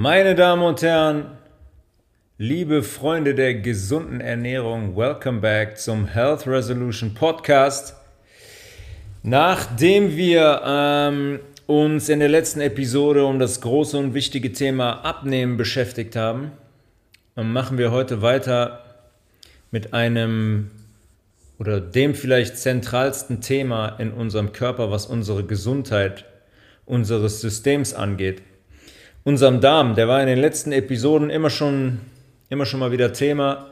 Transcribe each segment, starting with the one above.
Meine Damen und Herren, liebe Freunde der gesunden Ernährung, welcome back zum Health Resolution Podcast. Nachdem wir ähm, uns in der letzten Episode um das große und wichtige Thema Abnehmen beschäftigt haben, machen wir heute weiter mit einem oder dem vielleicht zentralsten Thema in unserem Körper, was unsere Gesundheit unseres Systems angeht unserem Darm, der war in den letzten Episoden immer schon, immer schon mal wieder Thema,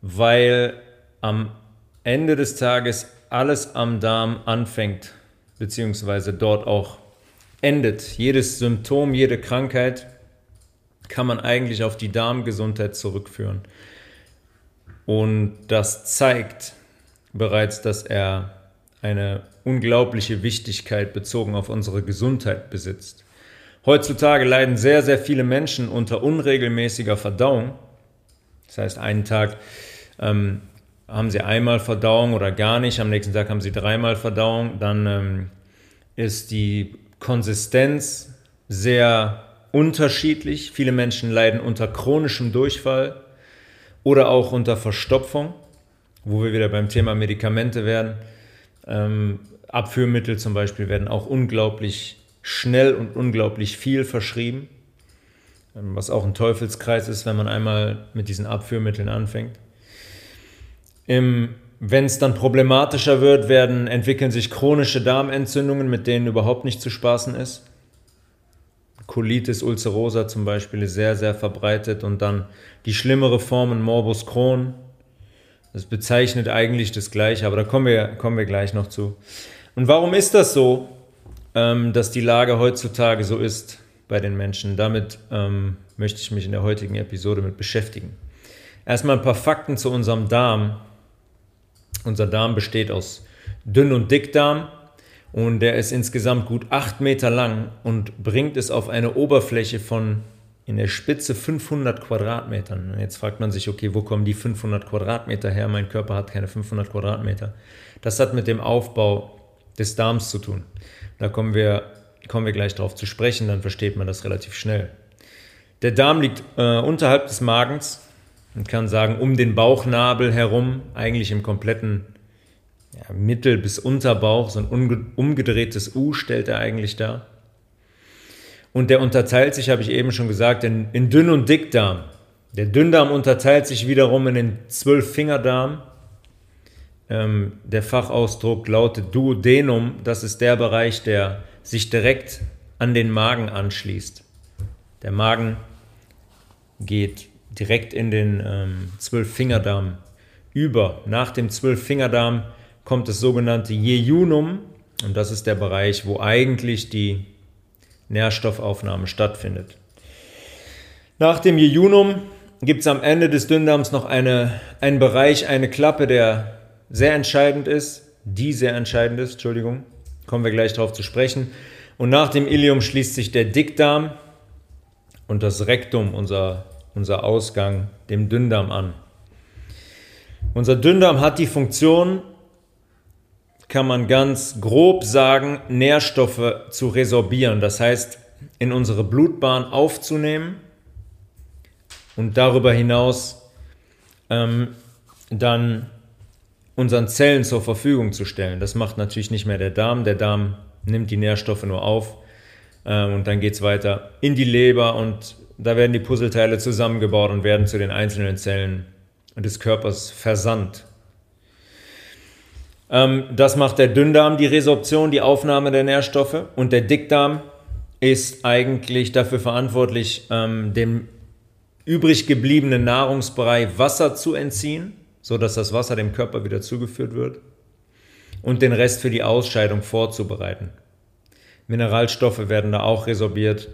weil am Ende des Tages alles am Darm anfängt, beziehungsweise dort auch endet. Jedes Symptom, jede Krankheit kann man eigentlich auf die Darmgesundheit zurückführen. Und das zeigt bereits, dass er eine unglaubliche Wichtigkeit bezogen auf unsere Gesundheit besitzt. Heutzutage leiden sehr, sehr viele Menschen unter unregelmäßiger Verdauung. Das heißt, einen Tag ähm, haben sie einmal Verdauung oder gar nicht, am nächsten Tag haben sie dreimal Verdauung. Dann ähm, ist die Konsistenz sehr unterschiedlich. Viele Menschen leiden unter chronischem Durchfall oder auch unter Verstopfung, wo wir wieder beim Thema Medikamente werden. Ähm, Abführmittel zum Beispiel werden auch unglaublich schnell und unglaublich viel verschrieben, ähm, was auch ein Teufelskreis ist, wenn man einmal mit diesen Abführmitteln anfängt. Wenn es dann problematischer wird, werden, entwickeln sich chronische Darmentzündungen, mit denen überhaupt nicht zu spaßen ist. Colitis ulcerosa zum Beispiel ist sehr, sehr verbreitet und dann die schlimmere Form Morbus Crohn. Das bezeichnet eigentlich das Gleiche, aber da kommen wir, kommen wir gleich noch zu. Und warum ist das so? Ähm, dass die Lage heutzutage so ist bei den Menschen. Damit ähm, möchte ich mich in der heutigen Episode mit beschäftigen. Erstmal ein paar Fakten zu unserem Darm. Unser Darm besteht aus Dünn- und Dickdarm und der ist insgesamt gut 8 Meter lang und bringt es auf eine Oberfläche von in der Spitze 500 Quadratmetern. Jetzt fragt man sich, okay, wo kommen die 500 Quadratmeter her? Mein Körper hat keine 500 Quadratmeter. Das hat mit dem Aufbau des Darms zu tun. Da kommen wir, kommen wir gleich darauf zu sprechen, dann versteht man das relativ schnell. Der Darm liegt äh, unterhalb des Magens und kann sagen, um den Bauchnabel herum, eigentlich im kompletten ja, Mittel- bis Unterbauch, so ein umgedrehtes U stellt er eigentlich dar. Und der unterteilt sich, habe ich eben schon gesagt, in, in Dünn- und Dickdarm. Der Dünndarm unterteilt sich wiederum in den Zwölffingerdarm ähm, der Fachausdruck lautet Duodenum. Das ist der Bereich, der sich direkt an den Magen anschließt. Der Magen geht direkt in den ähm, Zwölffingerdarm über. Nach dem Zwölffingerdarm kommt das sogenannte Jejunum und das ist der Bereich, wo eigentlich die Nährstoffaufnahme stattfindet. Nach dem Jejunum gibt es am Ende des Dünndarms noch eine, einen Bereich, eine Klappe, der sehr entscheidend ist, die sehr entscheidend ist, Entschuldigung, kommen wir gleich darauf zu sprechen. Und nach dem Ilium schließt sich der Dickdarm und das Rektum, unser, unser Ausgang, dem Dünndarm an. Unser Dünndarm hat die Funktion, kann man ganz grob sagen, Nährstoffe zu resorbieren. Das heißt, in unsere Blutbahn aufzunehmen und darüber hinaus ähm, dann unseren Zellen zur Verfügung zu stellen. Das macht natürlich nicht mehr der Darm. Der Darm nimmt die Nährstoffe nur auf äh, und dann geht es weiter in die Leber und da werden die Puzzleteile zusammengebaut und werden zu den einzelnen Zellen des Körpers versandt. Ähm, das macht der Dünndarm, die Resorption, die Aufnahme der Nährstoffe und der Dickdarm ist eigentlich dafür verantwortlich, ähm, dem übrig gebliebenen Nahrungsbrei Wasser zu entziehen so dass das Wasser dem Körper wieder zugeführt wird und den Rest für die Ausscheidung vorzubereiten. Mineralstoffe werden da auch resorbiert.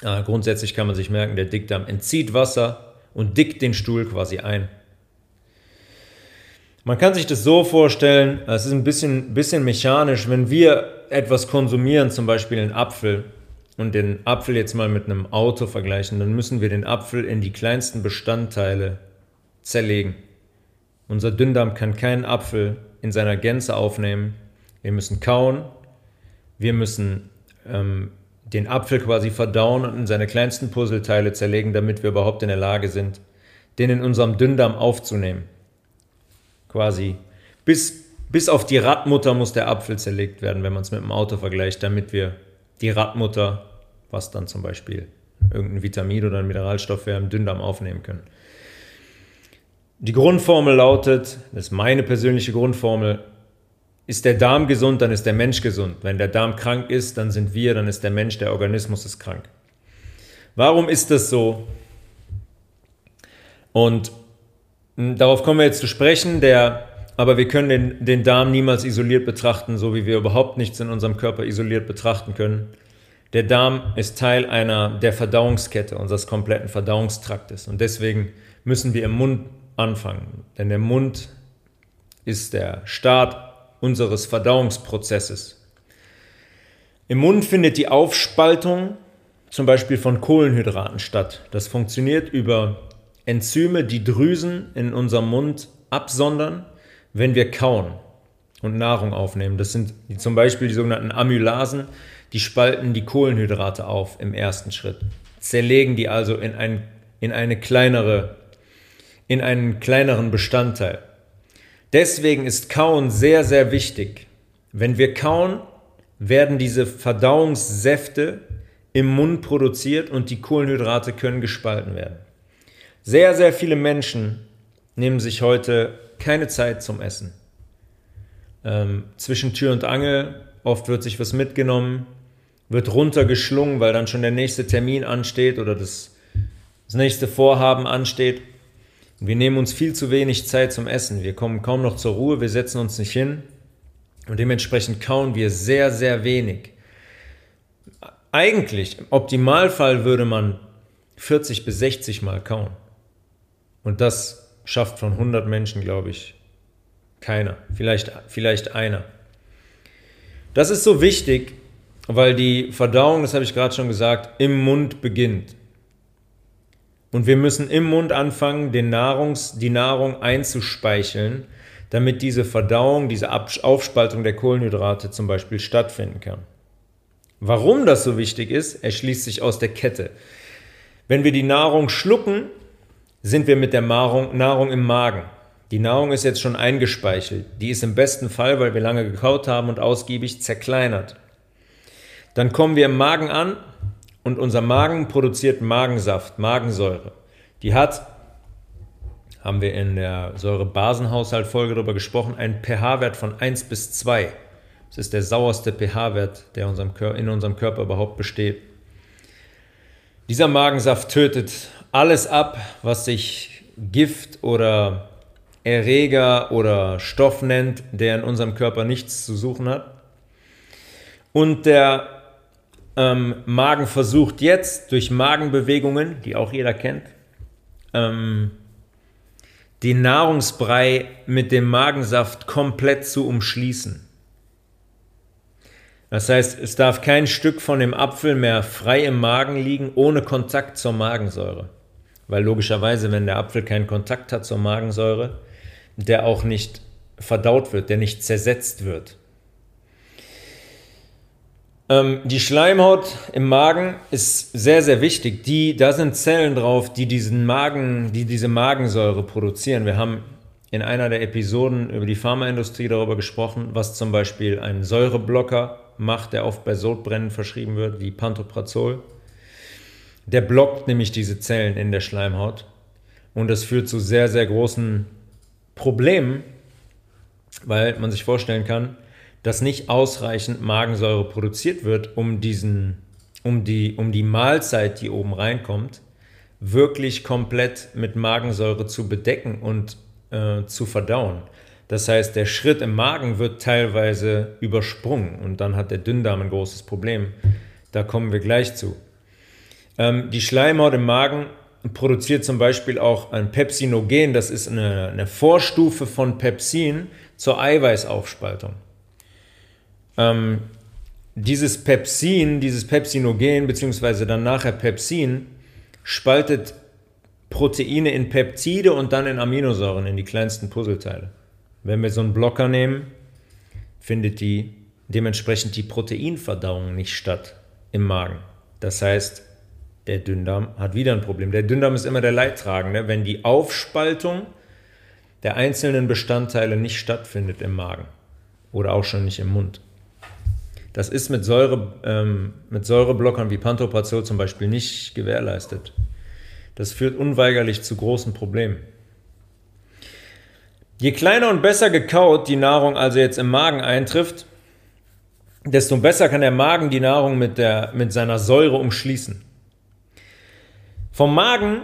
Äh, grundsätzlich kann man sich merken, der Dickdarm entzieht Wasser und dickt den Stuhl quasi ein. Man kann sich das so vorstellen, es ist ein bisschen, bisschen mechanisch, wenn wir etwas konsumieren, zum Beispiel einen Apfel, und den Apfel jetzt mal mit einem Auto vergleichen, dann müssen wir den Apfel in die kleinsten Bestandteile zerlegen. Unser Dünndarm kann keinen Apfel in seiner Gänze aufnehmen. Wir müssen kauen, wir müssen ähm, den Apfel quasi verdauen und in seine kleinsten Puzzleteile zerlegen, damit wir überhaupt in der Lage sind, den in unserem Dünndarm aufzunehmen. Quasi bis, bis auf die Radmutter muss der Apfel zerlegt werden, wenn man es mit dem Auto vergleicht, damit wir die Radmutter, was dann zum Beispiel irgendein Vitamin oder ein Mineralstoff wäre, im Dünndarm aufnehmen können. Die Grundformel lautet, das ist meine persönliche Grundformel, ist der Darm gesund, dann ist der Mensch gesund. Wenn der Darm krank ist, dann sind wir, dann ist der Mensch, der Organismus ist krank. Warum ist das so? Und hm, darauf kommen wir jetzt zu sprechen, der, aber wir können den, den Darm niemals isoliert betrachten, so wie wir überhaupt nichts in unserem Körper isoliert betrachten können. Der Darm ist Teil einer der Verdauungskette unseres kompletten Verdauungstraktes und deswegen müssen wir im Mund anfangen, denn der Mund ist der Start unseres Verdauungsprozesses. Im Mund findet die Aufspaltung zum Beispiel von Kohlenhydraten statt. Das funktioniert über Enzyme, die Drüsen in unserem Mund absondern, wenn wir kauen und Nahrung aufnehmen. Das sind zum Beispiel die sogenannten Amylasen, die spalten die Kohlenhydrate auf im ersten Schritt, zerlegen die also in, ein, in, eine kleinere, in einen kleineren Bestandteil. Deswegen ist Kauen sehr, sehr wichtig. Wenn wir kauen, werden diese Verdauungssäfte im Mund produziert und die Kohlenhydrate können gespalten werden. Sehr, sehr viele Menschen nehmen sich heute keine Zeit zum Essen. Ähm, zwischen Tür und Angel, oft wird sich was mitgenommen, wird runtergeschlungen, weil dann schon der nächste Termin ansteht oder das, das nächste Vorhaben ansteht. Wir nehmen uns viel zu wenig Zeit zum Essen. Wir kommen kaum noch zur Ruhe, wir setzen uns nicht hin und dementsprechend kauen wir sehr, sehr wenig. Eigentlich, im Optimalfall würde man 40 bis 60 Mal kauen. Und das schafft von 100 Menschen, glaube ich, keiner. Vielleicht, vielleicht einer. Das ist so wichtig, weil die Verdauung, das habe ich gerade schon gesagt, im Mund beginnt. Und wir müssen im Mund anfangen, den Nahrungs, die Nahrung einzuspeicheln, damit diese Verdauung, diese Aufspaltung der Kohlenhydrate zum Beispiel stattfinden kann. Warum das so wichtig ist, erschließt sich aus der Kette. Wenn wir die Nahrung schlucken, sind wir mit der Nahrung, Nahrung im Magen. Die Nahrung ist jetzt schon eingespeichelt. Die ist im besten Fall, weil wir lange gekaut haben und ausgiebig zerkleinert. Dann kommen wir im Magen an und unser Magen produziert Magensaft, Magensäure. Die hat, haben wir in der Säure-Basenhaushalt-Folge darüber gesprochen, einen pH-Wert von 1 bis 2. Das ist der sauerste pH-Wert, der in unserem Körper überhaupt besteht. Dieser Magensaft tötet alles ab, was sich Gift oder Erreger oder Stoff nennt, der in unserem Körper nichts zu suchen hat. Und der ähm, Magen versucht jetzt durch Magenbewegungen, die auch jeder kennt, ähm, den Nahrungsbrei mit dem Magensaft komplett zu umschließen. Das heißt, es darf kein Stück von dem Apfel mehr frei im Magen liegen, ohne Kontakt zur Magensäure. Weil logischerweise, wenn der Apfel keinen Kontakt hat zur Magensäure, der auch nicht verdaut wird, der nicht zersetzt wird. Ähm, die Schleimhaut im Magen ist sehr, sehr wichtig. Die, da sind Zellen drauf, die diesen Magen, die diese Magensäure produzieren. Wir haben in einer der Episoden über die Pharmaindustrie darüber gesprochen, was zum Beispiel ein Säureblocker macht, der oft bei Sodbrennen verschrieben wird, wie Pantoprazol. Der blockt nämlich diese Zellen in der Schleimhaut und das führt zu sehr, sehr großen Problemen, weil man sich vorstellen kann, dass nicht ausreichend Magensäure produziert wird, um, diesen, um, die, um die Mahlzeit, die oben reinkommt, wirklich komplett mit Magensäure zu bedecken und äh, zu verdauen. Das heißt, der Schritt im Magen wird teilweise übersprungen und dann hat der Dünndarm ein großes Problem. Da kommen wir gleich zu. Ähm, die Schleimhaut im Magen produziert zum Beispiel auch ein Pepsinogen, das ist eine, eine Vorstufe von Pepsin zur Eiweißaufspaltung. Ähm, dieses Pepsin, dieses Pepsinogen, beziehungsweise dann nachher Pepsin, spaltet Proteine in Peptide und dann in Aminosäuren, in die kleinsten Puzzleteile. Wenn wir so einen Blocker nehmen, findet die dementsprechend die Proteinverdauung nicht statt. im Magen. Das heißt, der Dünndarm hat wieder ein Problem. Der Dünndarm ist immer der Leidtragende, wenn die Aufspaltung der einzelnen Bestandteile nicht stattfindet im Magen oder auch schon nicht im Mund. Das ist mit, Säure, ähm, mit Säureblockern wie Pantoprazol zum Beispiel nicht gewährleistet. Das führt unweigerlich zu großen Problemen. Je kleiner und besser gekaut die Nahrung also jetzt im Magen eintrifft, desto besser kann der Magen die Nahrung mit, der, mit seiner Säure umschließen. Vom Magen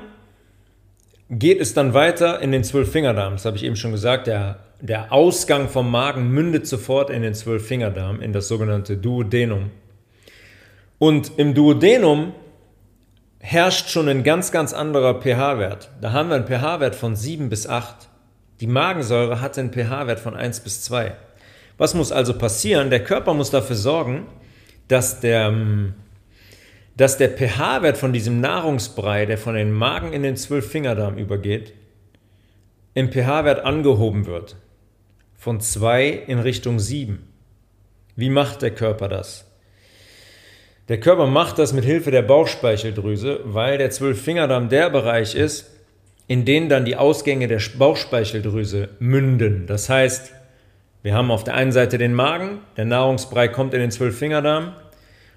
geht es dann weiter in den Zwölffingerdarm. Das habe ich eben schon gesagt. Der, der Ausgang vom Magen mündet sofort in den Zwölffingerdarm, in das sogenannte Duodenum. Und im Duodenum herrscht schon ein ganz, ganz anderer pH-Wert. Da haben wir einen pH-Wert von 7 bis 8. Die Magensäure hat einen pH-Wert von 1 bis 2. Was muss also passieren? Der Körper muss dafür sorgen, dass der, dass der pH-Wert von diesem Nahrungsbrei, der von den Magen in den Zwölffingerdarm übergeht, im pH-Wert angehoben wird. Von 2 in Richtung 7. Wie macht der Körper das? Der Körper macht das mit Hilfe der Bauchspeicheldrüse, weil der Zwölffingerdarm der Bereich ist, in den dann die Ausgänge der Bauchspeicheldrüse münden. Das heißt, wir haben auf der einen Seite den Magen, der Nahrungsbrei kommt in den Zwölffingerdarm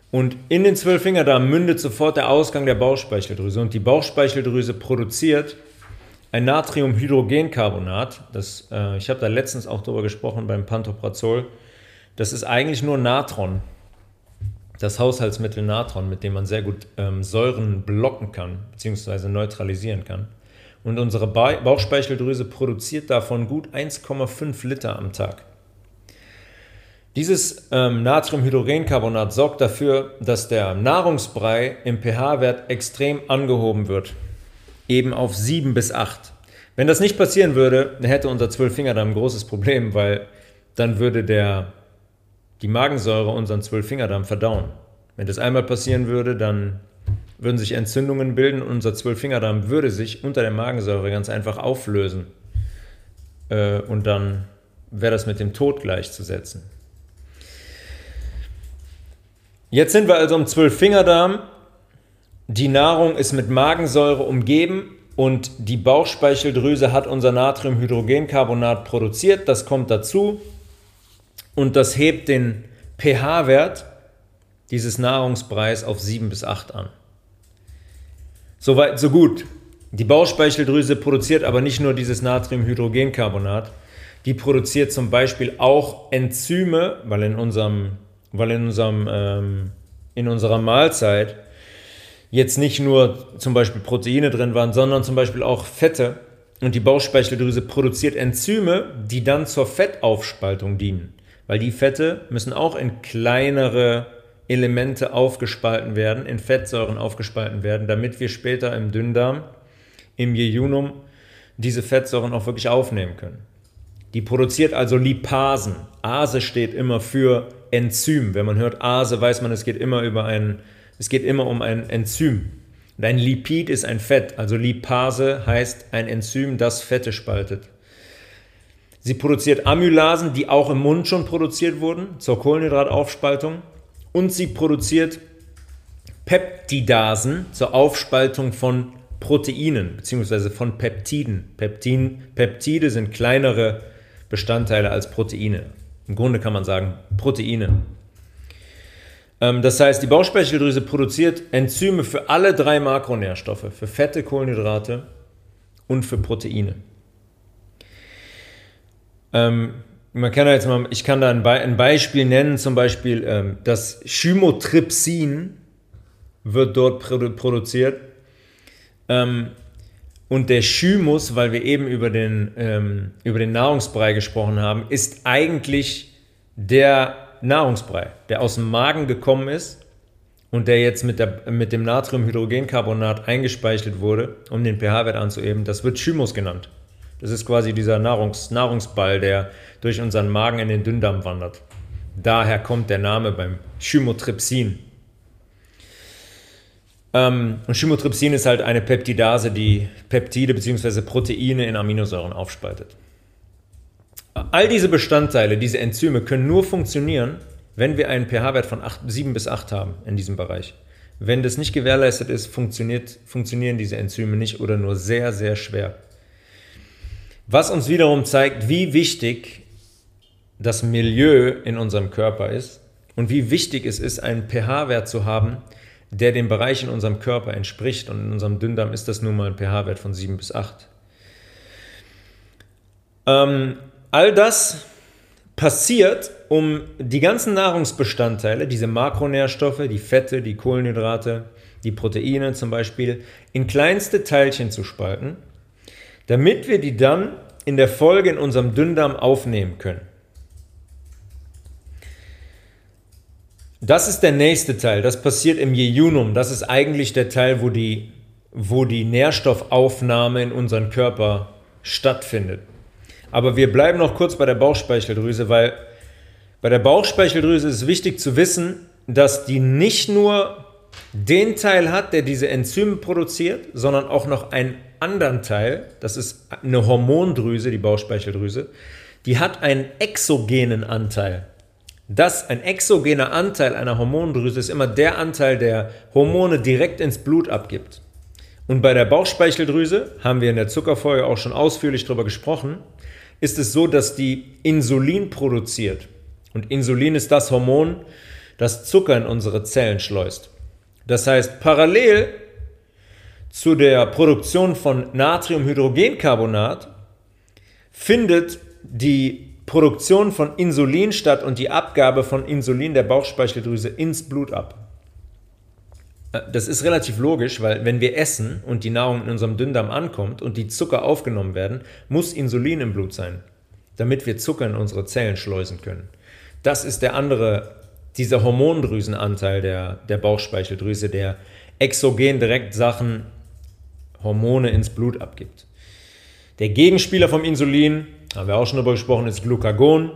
und in den Zwölffingerdarm mündet sofort der Ausgang der Bauchspeicheldrüse und die Bauchspeicheldrüse produziert ein Natriumhydrogencarbonat. Das, äh, ich habe da letztens auch darüber gesprochen beim Pantoprazol. Das ist eigentlich nur Natron, das Haushaltsmittel Natron, mit dem man sehr gut ähm, Säuren blocken kann bzw. neutralisieren kann. Und unsere ba Bauchspeicheldrüse produziert davon gut 1,5 Liter am Tag. Dieses ähm, Natriumhydrogencarbonat sorgt dafür, dass der Nahrungsbrei im pH-Wert extrem angehoben wird, eben auf 7 bis 8. Wenn das nicht passieren würde, dann hätte unser Zwölffingerdarm ein großes Problem, weil dann würde der, die Magensäure unseren Zwölffingerdarm verdauen. Wenn das einmal passieren würde, dann würden sich Entzündungen bilden und unser Zwölffingerdarm würde sich unter der Magensäure ganz einfach auflösen. Äh, und dann wäre das mit dem Tod gleichzusetzen. Jetzt sind wir also im Zwölffingerdarm. Die Nahrung ist mit Magensäure umgeben und die Bauchspeicheldrüse hat unser Natriumhydrogencarbonat produziert. Das kommt dazu und das hebt den pH-Wert dieses Nahrungsbreis auf 7 bis 8 an. Soweit, so gut. Die Bauchspeicheldrüse produziert aber nicht nur dieses Natriumhydrogencarbonat, die produziert zum Beispiel auch Enzyme, weil in unserem weil in, unserem, ähm, in unserer Mahlzeit jetzt nicht nur zum Beispiel Proteine drin waren, sondern zum Beispiel auch Fette. Und die Bauchspeicheldrüse produziert Enzyme, die dann zur Fettaufspaltung dienen. Weil die Fette müssen auch in kleinere Elemente aufgespalten werden, in Fettsäuren aufgespalten werden, damit wir später im Dünndarm, im Jejunum, diese Fettsäuren auch wirklich aufnehmen können. Die produziert also Lipasen. Ase steht immer für Enzym. Wenn man hört Ase, weiß man, es geht immer über ein, es geht immer um ein Enzym. Und ein Lipid ist ein Fett, also Lipase heißt ein Enzym, das Fette spaltet. Sie produziert Amylasen, die auch im Mund schon produziert wurden, zur Kohlenhydrataufspaltung. Und sie produziert Peptidasen zur Aufspaltung von Proteinen bzw. von Peptiden. Peptin, Peptide sind kleinere Bestandteile als Proteine. Im Grunde kann man sagen Proteine. Ähm, das heißt, die Bauchspeicheldrüse produziert Enzyme für alle drei Makronährstoffe, für Fette, Kohlenhydrate und für Proteine. Ähm, man kann jetzt mal, ich kann da ein, Be ein Beispiel nennen, zum Beispiel ähm, das Chymotrypsin wird dort produ produziert. Und der Chymus, weil wir eben über den, über den Nahrungsbrei gesprochen haben, ist eigentlich der Nahrungsbrei, der aus dem Magen gekommen ist und der jetzt mit, der, mit dem Natriumhydrogencarbonat eingespeichert wurde, um den pH-Wert anzuheben. Das wird Chymus genannt. Das ist quasi dieser Nahrungs, Nahrungsball, der durch unseren Magen in den Dünndarm wandert. Daher kommt der Name beim Chymotrypsin. Ähm, und Chymotrypsin ist halt eine Peptidase, die Peptide bzw. Proteine in Aminosäuren aufspaltet. All diese Bestandteile, diese Enzyme können nur funktionieren, wenn wir einen pH-Wert von 8, 7 bis 8 haben in diesem Bereich. Wenn das nicht gewährleistet ist, funktionieren diese Enzyme nicht oder nur sehr, sehr schwer. Was uns wiederum zeigt, wie wichtig das Milieu in unserem Körper ist und wie wichtig es ist, einen pH-Wert zu haben, der dem Bereich in unserem Körper entspricht. Und in unserem Dünndarm ist das nun mal ein pH-Wert von 7 bis 8. Ähm, all das passiert, um die ganzen Nahrungsbestandteile, diese Makronährstoffe, die Fette, die Kohlenhydrate, die Proteine zum Beispiel, in kleinste Teilchen zu spalten, damit wir die dann in der Folge in unserem Dünndarm aufnehmen können. Das ist der nächste Teil, das passiert im Jejunum. Das ist eigentlich der Teil, wo die, wo die Nährstoffaufnahme in unseren Körper stattfindet. Aber wir bleiben noch kurz bei der Bauchspeicheldrüse, weil bei der Bauchspeicheldrüse ist wichtig zu wissen, dass die nicht nur den Teil hat, der diese Enzyme produziert, sondern auch noch einen anderen Teil, das ist eine Hormondrüse, die Bauchspeicheldrüse, die hat einen exogenen Anteil. Das, ein exogener Anteil einer Hormondrüse ist immer der Anteil, der Hormone direkt ins Blut abgibt. Und bei der Bauchspeicheldrüse, haben wir in der Zuckerfolge auch schon ausführlich darüber gesprochen, ist es so, dass die Insulin produziert. Und Insulin ist das Hormon, das Zucker in unsere Zellen schleust. Das heißt, parallel zu der Produktion von Natriumhydrogencarbonat findet die Produktion von Insulin statt und die Abgabe von Insulin der Bauchspeicheldrüse ins Blut ab. Äh, das ist relativ logisch, weil wenn wir essen und die Nahrung in unserem Dünndarm ankommt und die Zucker aufgenommen werden, muss Insulin im Blut sein, damit wir Zucker in unsere Zellen schleusen können. Das ist der andere, dieser Hormondrüsenanteil der, der Bauchspeicheldrüse, der exogen direkt Sachen, Hormone ins Blut abgibt. Der Gegenspieler vom Insulin haben wir auch schon darüber gesprochen, ist Glucagon.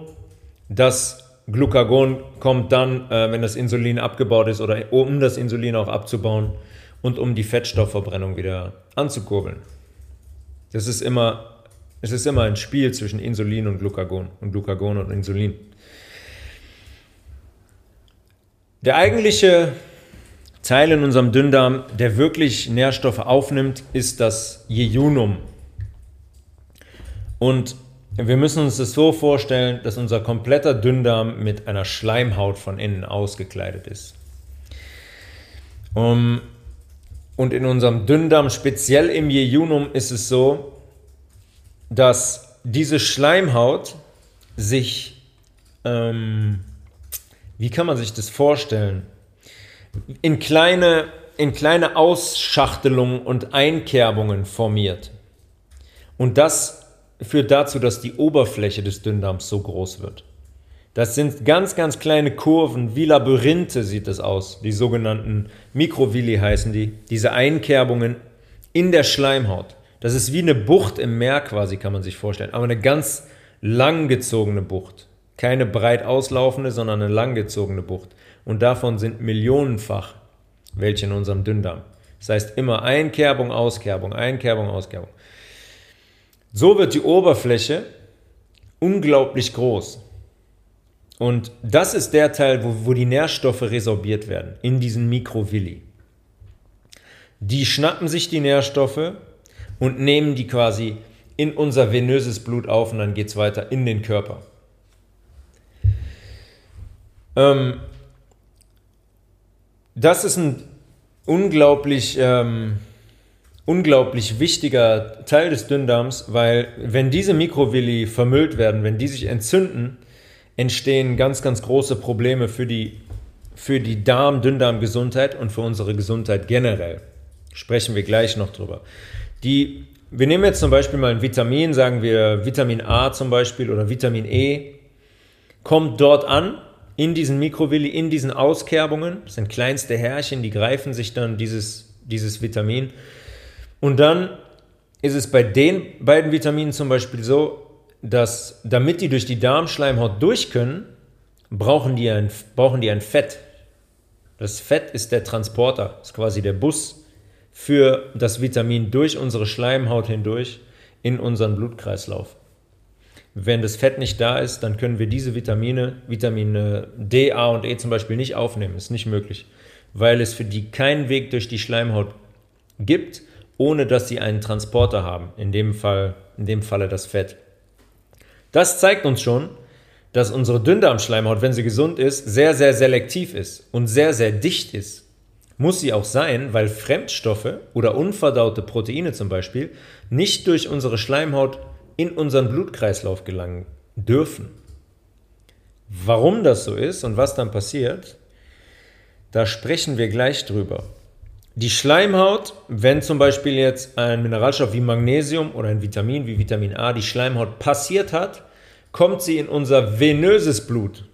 Das Glucagon kommt dann, äh, wenn das Insulin abgebaut ist oder um das Insulin auch abzubauen und um die Fettstoffverbrennung wieder anzukurbeln. Das ist immer, es ist immer ein Spiel zwischen Insulin und Glucagon und Glucagon und Insulin. Der eigentliche Teil in unserem Dünndarm, der wirklich Nährstoffe aufnimmt, ist das Jejunum. Und wir müssen uns das so vorstellen, dass unser kompletter Dünndarm mit einer Schleimhaut von innen ausgekleidet ist. Und in unserem Dünndarm, speziell im Jejunum, ist es so, dass diese Schleimhaut sich, ähm, wie kann man sich das vorstellen, in kleine, in kleine Ausschachtelungen und Einkerbungen formiert. Und das führt dazu, dass die Oberfläche des Dünndarms so groß wird. Das sind ganz, ganz kleine Kurven, wie Labyrinthe sieht es aus. Die sogenannten Mikrovilli heißen die. Diese Einkerbungen in der Schleimhaut. Das ist wie eine Bucht im Meer quasi, kann man sich vorstellen. Aber eine ganz langgezogene Bucht. Keine breit auslaufende, sondern eine langgezogene Bucht. Und davon sind millionenfach welche in unserem Dünndarm. Das heißt immer Einkerbung, Auskerbung, Einkerbung, Auskerbung. So wird die Oberfläche unglaublich groß. Und das ist der Teil, wo, wo die Nährstoffe resorbiert werden, in diesen Mikrovilli. Die schnappen sich die Nährstoffe und nehmen die quasi in unser venöses Blut auf und dann geht es weiter in den Körper. Ähm, das ist ein unglaublich ähm, unglaublich wichtiger Teil des Dünndarms, weil wenn diese Mikrovilli vermüllt werden, wenn die sich entzünden, entstehen ganz, ganz große Probleme für die, für die Darm-Dünndarm-Gesundheit und für unsere Gesundheit generell. Sprechen wir gleich noch drüber. Die, wir nehmen jetzt zum Beispiel mal ein Vitamin, sagen wir Vitamin A zum Beispiel oder Vitamin E, kommt dort an, in diesen Mikrovilli, in diesen Auskerbungen, das sind kleinste Härchen, die greifen sich dann dieses, dieses Vitamin und dann ist es bei den beiden Vitaminen zum Beispiel so, dass damit die durch die Darmschleimhaut durch können, brauchen die ein, brauchen die ein Fett. Das Fett ist der Transporter, ist quasi der Bus für das Vitamin durch unsere Schleimhaut hindurch in unseren Blutkreislauf. Wenn das Fett nicht da ist, dann können wir diese Vitamine, Vitamine D, A und E zum Beispiel nicht aufnehmen. Ist nicht möglich, weil es für die keinen Weg durch die Schleimhaut gibt, ohne dass sie einen Transporter haben. In dem Fall, in dem Falle das Fett. Das zeigt uns schon, dass unsere Dünndarmschleimhaut, wenn sie gesund ist, sehr, sehr selektiv ist und sehr, sehr dicht ist. Muss sie auch sein, weil Fremdstoffe oder unverdaute Proteine zum Beispiel nicht durch unsere Schleimhaut in unseren Blutkreislauf gelangen dürfen. Warum das so ist und was dann passiert, da sprechen wir gleich drüber. Die Schleimhaut, wenn zum Beispiel jetzt ein Mineralstoff wie Magnesium oder ein Vitamin wie Vitamin A die Schleimhaut passiert hat, kommt sie in unser venöses Blut.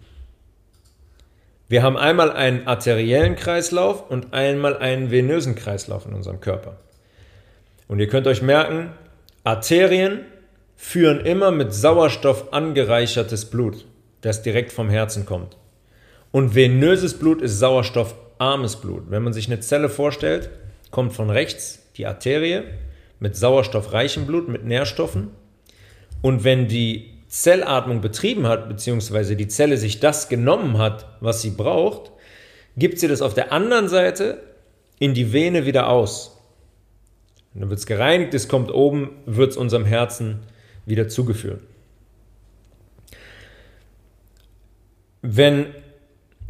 Wir haben einmal einen arteriellen Kreislauf und einmal einen venösen Kreislauf in unserem Körper. Und ihr könnt euch merken, Arterien führen immer mit Sauerstoff angereichertes Blut, das direkt vom Herzen kommt. Und venöses Blut ist sauerstoffarmes Blut. Wenn man sich eine Zelle vorstellt, kommt von rechts die Arterie mit sauerstoffreichem Blut, mit Nährstoffen. Und wenn die Zellatmung betrieben hat, beziehungsweise die Zelle sich das genommen hat, was sie braucht, gibt sie das auf der anderen Seite in die Vene wieder aus. Und dann wird es gereinigt, es kommt oben, wird es unserem Herzen wieder zugeführt. Wenn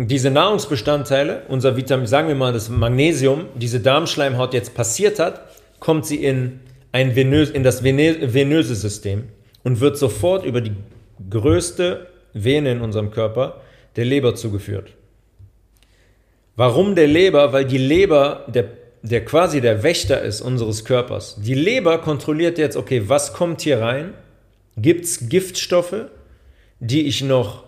diese Nahrungsbestandteile, unser Vitamin, sagen wir mal das Magnesium, diese Darmschleimhaut jetzt passiert hat, kommt sie in, ein venös, in das venöse System und wird sofort über die größte Vene in unserem Körper, der Leber, zugeführt. Warum der Leber? Weil die Leber der, der quasi der Wächter ist unseres Körpers. Die Leber kontrolliert jetzt, okay, was kommt hier rein? Gibt es Giftstoffe, die ich noch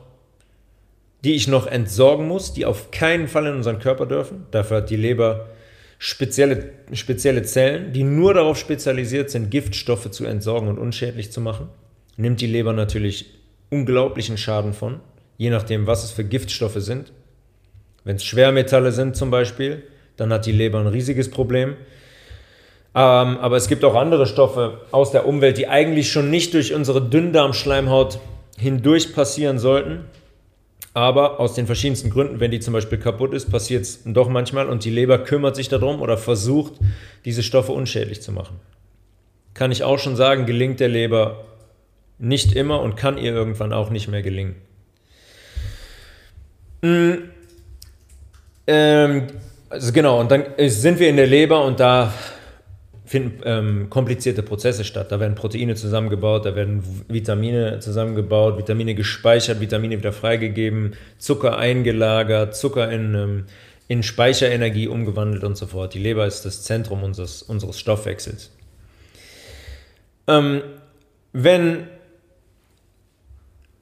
die ich noch entsorgen muss, die auf keinen Fall in unseren Körper dürfen. Dafür hat die Leber spezielle, spezielle Zellen, die nur darauf spezialisiert sind, Giftstoffe zu entsorgen und unschädlich zu machen. Nimmt die Leber natürlich unglaublichen Schaden von, je nachdem, was es für Giftstoffe sind. Wenn es Schwermetalle sind zum Beispiel, dann hat die Leber ein riesiges Problem. Ähm, aber es gibt auch andere Stoffe aus der Umwelt, die eigentlich schon nicht durch unsere Dünndarmschleimhaut hindurch passieren sollten. Aber aus den verschiedensten Gründen, wenn die zum Beispiel kaputt ist, passiert es doch manchmal und die Leber kümmert sich darum oder versucht, diese Stoffe unschädlich zu machen. Kann ich auch schon sagen, gelingt der Leber nicht immer und kann ihr irgendwann auch nicht mehr gelingen. Mhm. Ähm, also genau, und dann sind wir in der Leber und da finden ähm, komplizierte Prozesse statt. Da werden Proteine zusammengebaut, da werden Vitamine zusammengebaut, Vitamine gespeichert, Vitamine wieder freigegeben, Zucker eingelagert, Zucker in, ähm, in Speicherenergie umgewandelt und so fort. Die Leber ist das Zentrum unseres, unseres Stoffwechsels. Ähm, wenn,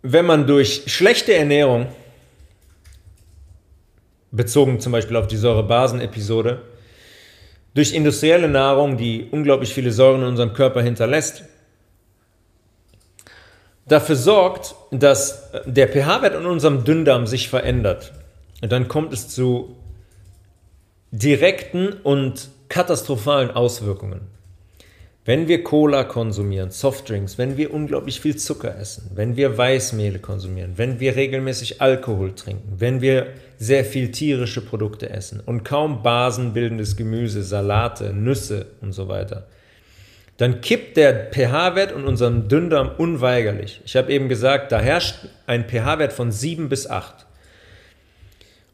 wenn man durch schlechte Ernährung, bezogen zum Beispiel auf die Säurebasen-Episode, durch industrielle Nahrung, die unglaublich viele Säuren in unserem Körper hinterlässt, dafür sorgt, dass der pH-Wert in unserem Dünndarm sich verändert. Und dann kommt es zu direkten und katastrophalen Auswirkungen. Wenn wir Cola konsumieren, Softdrinks, wenn wir unglaublich viel Zucker essen, wenn wir Weißmehle konsumieren, wenn wir regelmäßig Alkohol trinken, wenn wir sehr viel tierische Produkte essen und kaum basenbildendes Gemüse, Salate, Nüsse und so weiter, dann kippt der pH-Wert in unserem Dünndarm unweigerlich. Ich habe eben gesagt, da herrscht ein pH-Wert von 7 bis 8.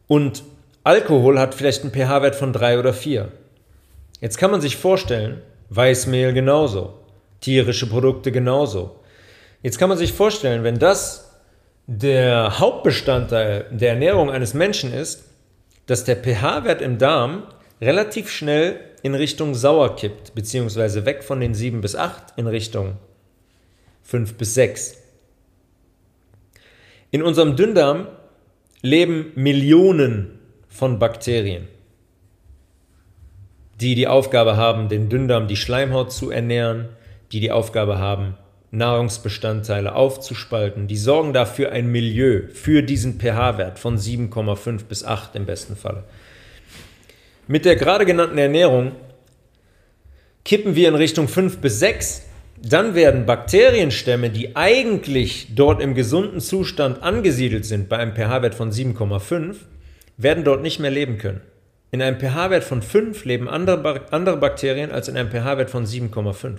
Und Alkohol hat vielleicht einen pH-Wert von 3 oder 4. Jetzt kann man sich vorstellen, Weißmehl genauso, tierische Produkte genauso. Jetzt kann man sich vorstellen, wenn das der Hauptbestandteil der Ernährung eines Menschen ist, dass der pH-Wert im Darm relativ schnell in Richtung sauer kippt, beziehungsweise weg von den 7 bis 8 in Richtung 5 bis 6. In unserem Dünndarm leben Millionen von Bakterien die die Aufgabe haben, den Dünndarm, die Schleimhaut zu ernähren, die die Aufgabe haben, Nahrungsbestandteile aufzuspalten. Die sorgen dafür ein Milieu, für diesen pH-Wert von 7,5 bis 8 im besten Falle. Mit der gerade genannten Ernährung kippen wir in Richtung 5 bis 6 dann werden Bakterienstämme, die eigentlich dort im gesunden Zustand angesiedelt sind, bei einem pH-Wert von 7,5, werden dort nicht mehr leben können. In einem pH-Wert von 5 leben andere, andere Bakterien als in einem pH-Wert von 7,5.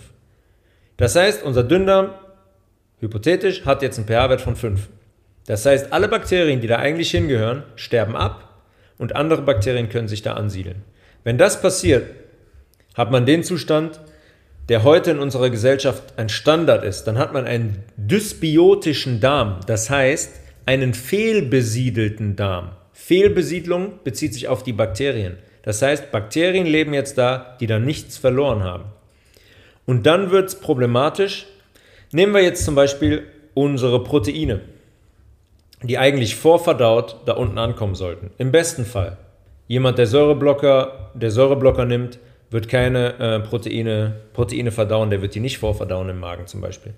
Das heißt, unser Dünndarm, hypothetisch, hat jetzt einen pH-Wert von 5. Das heißt, alle Bakterien, die da eigentlich hingehören, sterben ab und andere Bakterien können sich da ansiedeln. Wenn das passiert, hat man den Zustand, der heute in unserer Gesellschaft ein Standard ist, dann hat man einen dysbiotischen Darm, das heißt einen fehlbesiedelten Darm. Fehlbesiedlung bezieht sich auf die Bakterien. Das heißt, Bakterien leben jetzt da, die da nichts verloren haben. Und dann wird es problematisch. Nehmen wir jetzt zum Beispiel unsere Proteine, die eigentlich vorverdaut da unten ankommen sollten. Im besten Fall. Jemand, der Säureblocker, der Säureblocker nimmt, wird keine äh, Proteine, Proteine verdauen, der wird die nicht vorverdauen im Magen zum Beispiel.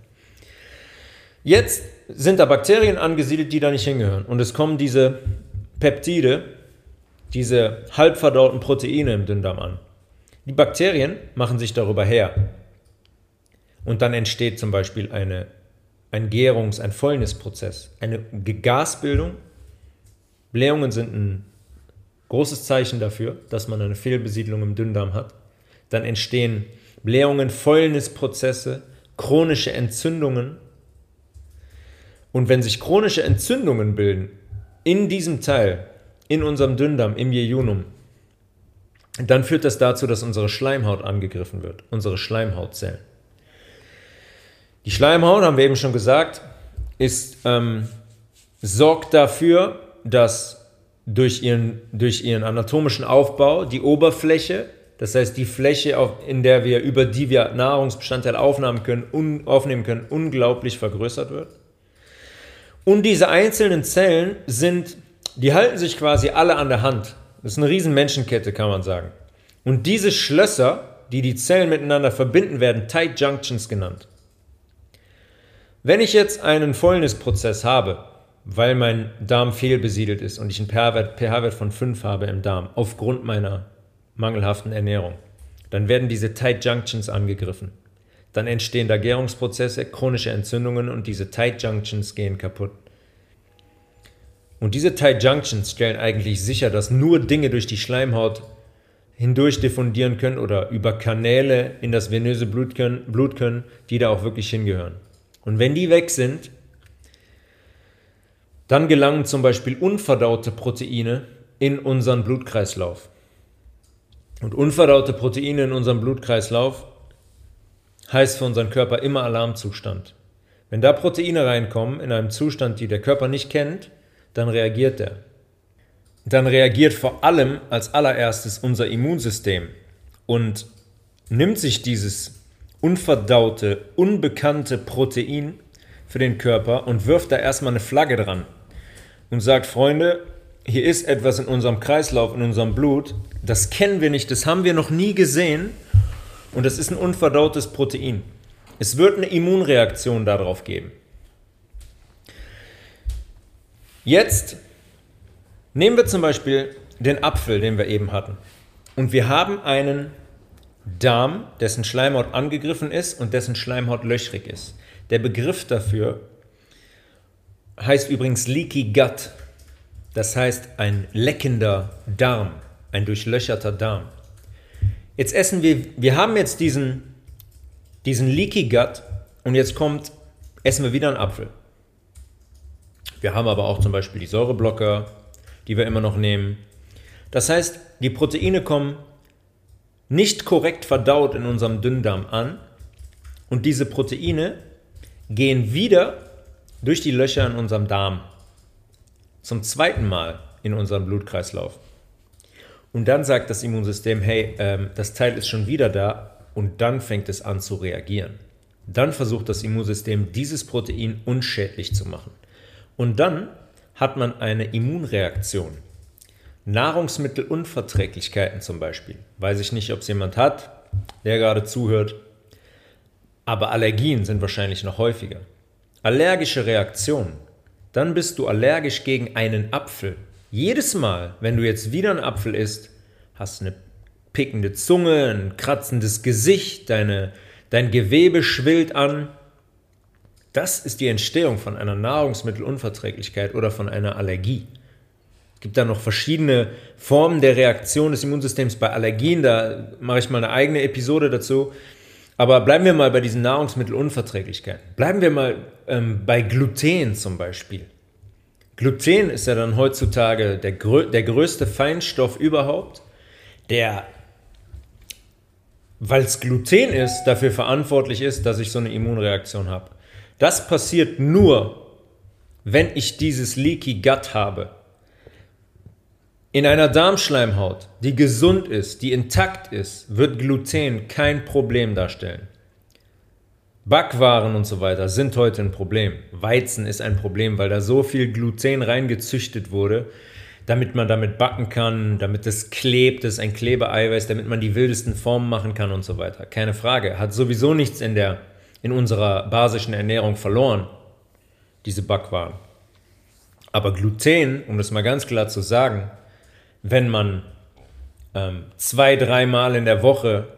Jetzt sind da Bakterien angesiedelt, die da nicht hingehören. Und es kommen diese Peptide, diese halbverdauten Proteine im Dünndarm an. Die Bakterien machen sich darüber her. Und dann entsteht zum Beispiel eine, ein Gärungs-, ein Fäulnisprozess, eine Gasbildung. Blähungen sind ein großes Zeichen dafür, dass man eine Fehlbesiedlung im Dünndarm hat. Dann entstehen Blähungen, Fäulnisprozesse, chronische Entzündungen. Und wenn sich chronische Entzündungen bilden in diesem Teil, in unserem Dünndarm, im Jejunum, dann führt das dazu, dass unsere Schleimhaut angegriffen wird, unsere Schleimhautzellen. Die Schleimhaut, haben wir eben schon gesagt, ist, ähm, sorgt dafür, dass durch ihren, durch ihren anatomischen Aufbau die Oberfläche das heißt, die Fläche, in der wir, über die wir Nahrungsbestandteile aufnehmen können, un, aufnehmen können, unglaublich vergrößert wird. Und diese einzelnen Zellen sind, die halten sich quasi alle an der Hand. Das ist eine riesen Menschenkette, kann man sagen. Und diese Schlösser, die die Zellen miteinander verbinden, werden Tight Junctions genannt. Wenn ich jetzt einen Fäulnisprozess habe, weil mein Darm fehlbesiedelt ist und ich einen pH-Wert pH von 5 habe im Darm, aufgrund meiner mangelhaften Ernährung. Dann werden diese Tight Junctions angegriffen. Dann entstehen da Gärungsprozesse, chronische Entzündungen und diese Tight Junctions gehen kaputt. Und diese Tight Junctions stellen eigentlich sicher, dass nur Dinge durch die Schleimhaut hindurch diffundieren können oder über Kanäle in das venöse Blut können, Blut können, die da auch wirklich hingehören. Und wenn die weg sind, dann gelangen zum Beispiel unverdaute Proteine in unseren Blutkreislauf. Und unverdaute Proteine in unserem Blutkreislauf heißt für unseren Körper immer Alarmzustand. Wenn da Proteine reinkommen in einem Zustand, die der Körper nicht kennt, dann reagiert er. Dann reagiert vor allem als allererstes unser Immunsystem und nimmt sich dieses unverdaute, unbekannte Protein für den Körper und wirft da erstmal eine Flagge dran und sagt, Freunde, hier ist etwas in unserem Kreislauf, in unserem Blut, das kennen wir nicht, das haben wir noch nie gesehen und das ist ein unverdautes Protein. Es wird eine Immunreaktion darauf geben. Jetzt nehmen wir zum Beispiel den Apfel, den wir eben hatten. Und wir haben einen Darm, dessen Schleimhaut angegriffen ist und dessen Schleimhaut löchrig ist. Der Begriff dafür heißt übrigens Leaky Gut. Das heißt ein leckender Darm, ein durchlöcherter Darm. Jetzt essen wir, wir haben jetzt diesen, diesen Leaky Gut und jetzt kommt, essen wir wieder einen Apfel. Wir haben aber auch zum Beispiel die Säureblocker, die wir immer noch nehmen. Das heißt, die Proteine kommen nicht korrekt verdaut in unserem Dünndarm an und diese Proteine gehen wieder durch die Löcher in unserem Darm zum zweiten Mal in unserem Blutkreislauf. Und dann sagt das Immunsystem, hey, ähm, das Teil ist schon wieder da und dann fängt es an zu reagieren. Dann versucht das Immunsystem, dieses Protein unschädlich zu machen. Und dann hat man eine Immunreaktion. Nahrungsmittelunverträglichkeiten zum Beispiel. Weiß ich nicht, ob es jemand hat, der gerade zuhört. Aber Allergien sind wahrscheinlich noch häufiger. Allergische Reaktionen dann bist du allergisch gegen einen Apfel. Jedes Mal, wenn du jetzt wieder einen Apfel isst, hast du eine pickende Zunge, ein kratzendes Gesicht, deine dein Gewebe schwillt an. Das ist die Entstehung von einer Nahrungsmittelunverträglichkeit oder von einer Allergie. Es gibt da noch verschiedene Formen der Reaktion des Immunsystems bei Allergien. Da mache ich mal eine eigene Episode dazu. Aber bleiben wir mal bei diesen Nahrungsmittelunverträglichkeiten. Bleiben wir mal ähm, bei Gluten zum Beispiel. Gluten ist ja dann heutzutage der, der größte Feinstoff überhaupt, der, weil es Gluten ist, dafür verantwortlich ist, dass ich so eine Immunreaktion habe. Das passiert nur, wenn ich dieses Leaky Gut habe. In einer Darmschleimhaut, die gesund ist, die intakt ist, wird Gluten kein Problem darstellen. Backwaren und so weiter sind heute ein Problem. Weizen ist ein Problem, weil da so viel Gluten reingezüchtet wurde, damit man damit backen kann, damit es klebt, das ist ein Klebeeiweiß, damit man die wildesten Formen machen kann und so weiter. Keine Frage. Hat sowieso nichts in, der, in unserer basischen Ernährung verloren, diese Backwaren. Aber Gluten, um das mal ganz klar zu sagen, wenn man ähm, zwei, dreimal in der Woche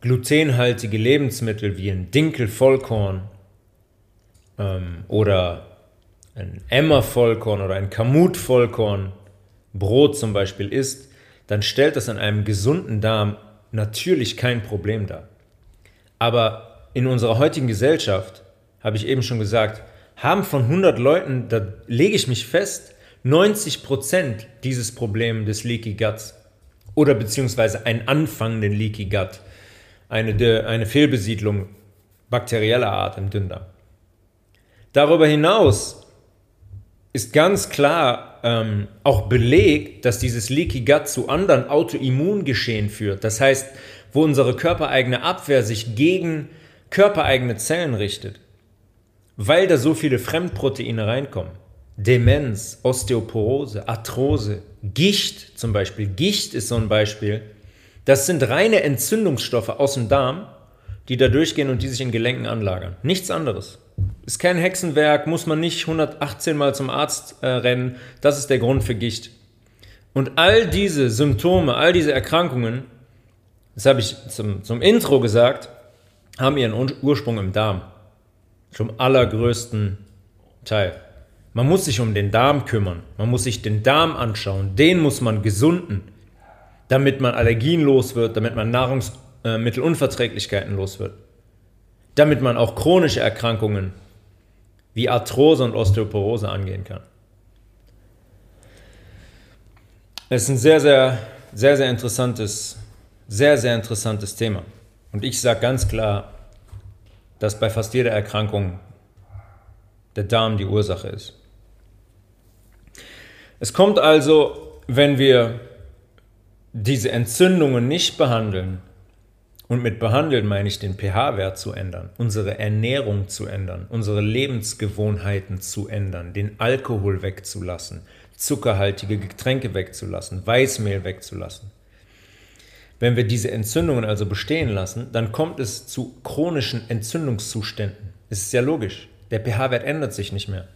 glutenhaltige Lebensmittel wie ein Dinkelvollkorn ähm, oder ein Emmervollkorn oder ein Kamutvollkorn Brot zum Beispiel isst, dann stellt das an einem gesunden Darm natürlich kein Problem dar. Aber in unserer heutigen Gesellschaft, habe ich eben schon gesagt, haben von 100 Leuten, da lege ich mich fest, 90% dieses Problem des Leaky Guts oder beziehungsweise einen anfangenden Leaky Gut eine, eine Fehlbesiedlung bakterieller Art im Dünndarm. Darüber hinaus ist ganz klar ähm, auch belegt, dass dieses Leaky Gut zu anderen Autoimmungeschehen führt. Das heißt, wo unsere körpereigene Abwehr sich gegen körpereigene Zellen richtet, weil da so viele Fremdproteine reinkommen. Demenz, Osteoporose, Arthrose, Gicht zum Beispiel. Gicht ist so ein Beispiel das sind reine Entzündungsstoffe aus dem Darm, die da durchgehen und die sich in Gelenken anlagern. Nichts anderes. Ist kein Hexenwerk, muss man nicht 118 Mal zum Arzt äh, rennen. Das ist der Grund für Gicht. Und all diese Symptome, all diese Erkrankungen, das habe ich zum, zum Intro gesagt, haben ihren Ursprung im Darm. Zum allergrößten Teil. Man muss sich um den Darm kümmern. Man muss sich den Darm anschauen. Den muss man gesunden damit man Allergien los wird, damit man Nahrungsmittelunverträglichkeiten los wird, damit man auch chronische Erkrankungen wie Arthrose und Osteoporose angehen kann. Es ist ein sehr, sehr, sehr, sehr interessantes, sehr, sehr interessantes Thema. Und ich sage ganz klar, dass bei fast jeder Erkrankung der Darm die Ursache ist. Es kommt also, wenn wir diese Entzündungen nicht behandeln, und mit behandeln meine ich den pH-Wert zu ändern, unsere Ernährung zu ändern, unsere Lebensgewohnheiten zu ändern, den Alkohol wegzulassen, zuckerhaltige Getränke wegzulassen, Weißmehl wegzulassen. Wenn wir diese Entzündungen also bestehen lassen, dann kommt es zu chronischen Entzündungszuständen. Es ist ja logisch. Der pH-Wert ändert sich nicht mehr.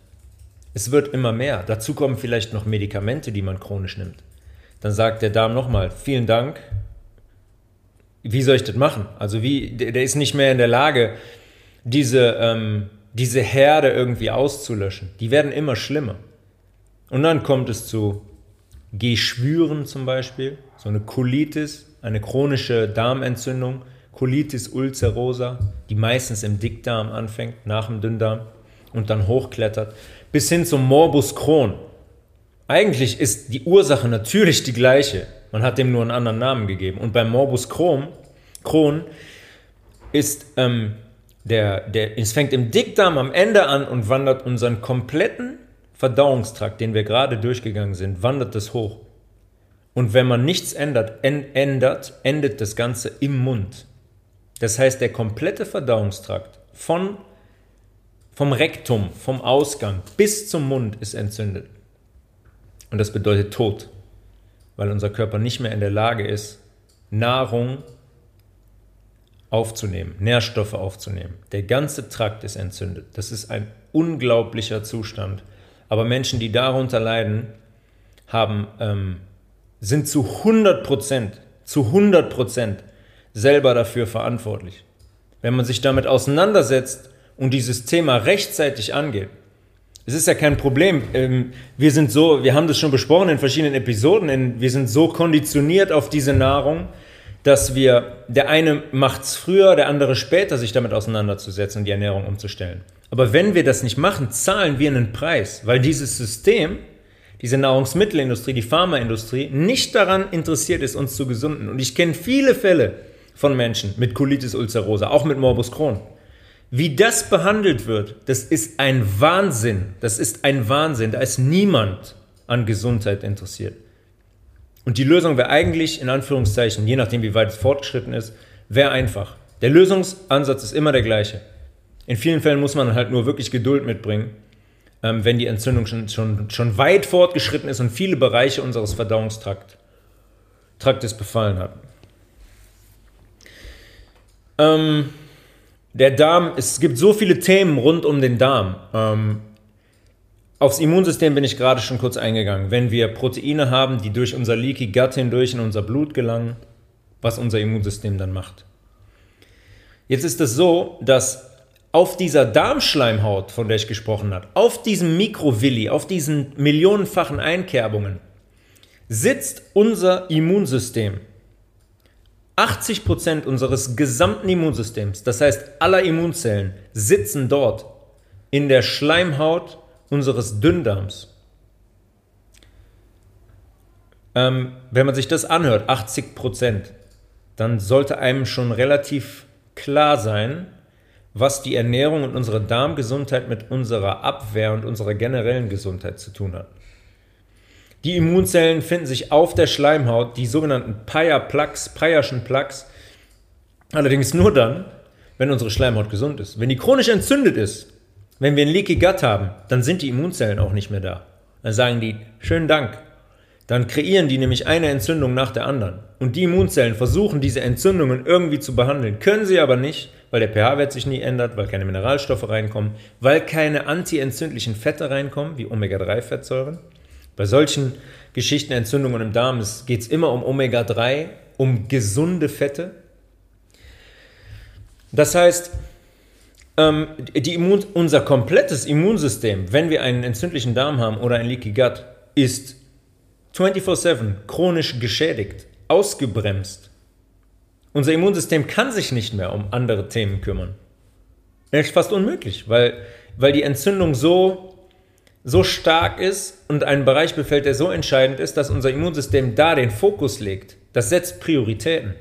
Es wird immer mehr. Dazu kommen vielleicht noch Medikamente, die man chronisch nimmt. Dann sagt der Darm nochmal, vielen Dank. Wie soll ich das machen? Also wie, der, der ist nicht mehr in der Lage, diese, ähm, diese Herde irgendwie auszulöschen. Die werden immer schlimmer. Und dann kommt es zu Geschwüren zum Beispiel, so eine Colitis, eine chronische Darmentzündung, Colitis ulcerosa, die meistens im Dickdarm anfängt, nach dem Dünndarm und dann hochklettert, bis hin zum Morbus Crohn. Eigentlich ist die Ursache natürlich die gleiche. Man hat dem nur einen anderen Namen gegeben. Und beim Morbus Crohn, Crohn ist ähm, der, der, es fängt im Dickdarm am Ende an und wandert unseren kompletten Verdauungstrakt, den wir gerade durchgegangen sind, wandert es hoch. Und wenn man nichts ändert, ändert, endet das Ganze im Mund. Das heißt, der komplette Verdauungstrakt von, vom Rektum, vom Ausgang bis zum Mund ist entzündet. Und das bedeutet Tod, weil unser Körper nicht mehr in der Lage ist, Nahrung aufzunehmen, Nährstoffe aufzunehmen. Der ganze Trakt ist entzündet. Das ist ein unglaublicher Zustand. Aber Menschen, die darunter leiden, haben, ähm, sind zu 100 Prozent, zu 100 Prozent selber dafür verantwortlich. wenn man sich damit auseinandersetzt und dieses Thema rechtzeitig angeht. Es ist ja kein Problem. Ähm, wir sind so, wir haben das schon besprochen in verschiedenen Episoden, wir sind so konditioniert auf diese Nahrung, dass wir, der eine macht es früher, der andere später, sich damit auseinanderzusetzen und die Ernährung umzustellen. Aber wenn wir das nicht machen, zahlen wir einen Preis, weil dieses System, diese Nahrungsmittelindustrie, die Pharmaindustrie nicht daran interessiert ist, uns zu gesunden. Und ich kenne viele Fälle von Menschen mit Colitis ulcerosa, auch mit Morbus Crohn. Wie das behandelt wird, das ist ein Wahnsinn. Das ist ein Wahnsinn. Da ist niemand an Gesundheit interessiert. Und die Lösung wäre eigentlich, in Anführungszeichen, je nachdem wie weit es fortgeschritten ist, wäre einfach. Der Lösungsansatz ist immer der gleiche. In vielen Fällen muss man halt nur wirklich Geduld mitbringen, ähm, wenn die Entzündung schon, schon, schon weit fortgeschritten ist und viele Bereiche unseres Verdauungstraktes befallen hat. Ähm, der Darm, es gibt so viele Themen rund um den Darm. Ähm, Aufs Immunsystem bin ich gerade schon kurz eingegangen. Wenn wir Proteine haben, die durch unser Leaky Gut hindurch in unser Blut gelangen, was unser Immunsystem dann macht. Jetzt ist es so, dass auf dieser Darmschleimhaut, von der ich gesprochen habe, auf diesem Mikrovilli, auf diesen millionenfachen Einkerbungen, sitzt unser Immunsystem. 80% unseres gesamten Immunsystems, das heißt aller Immunzellen, sitzen dort in der Schleimhaut unseres Dünndarms. Ähm, wenn man sich das anhört, 80 Prozent, dann sollte einem schon relativ klar sein, was die Ernährung und unsere Darmgesundheit mit unserer Abwehr und unserer generellen Gesundheit zu tun hat. Die Immunzellen finden sich auf der Schleimhaut, die sogenannten Paya-Plaques, Payerschen Plaques, allerdings nur dann, wenn unsere Schleimhaut gesund ist. Wenn die chronisch entzündet ist, wenn wir ein Leaky Gut haben, dann sind die Immunzellen auch nicht mehr da. Dann sagen die, schönen Dank. Dann kreieren die nämlich eine Entzündung nach der anderen. Und die Immunzellen versuchen diese Entzündungen irgendwie zu behandeln, können sie aber nicht, weil der pH-Wert sich nie ändert, weil keine Mineralstoffe reinkommen, weil keine antientzündlichen Fette reinkommen, wie Omega-3-Fettsäuren. Bei solchen Geschichten, Entzündungen im Darm, geht es immer um Omega-3, um gesunde Fette. Das heißt, ähm, Immun, unser komplettes Immunsystem, wenn wir einen entzündlichen Darm haben oder ein Leaky Gut, ist 24/7 chronisch geschädigt, ausgebremst. Unser Immunsystem kann sich nicht mehr um andere Themen kümmern. Das ist fast unmöglich, weil, weil die Entzündung so, so stark ist und einen Bereich befällt, der so entscheidend ist, dass unser Immunsystem da den Fokus legt. Das setzt Prioritäten.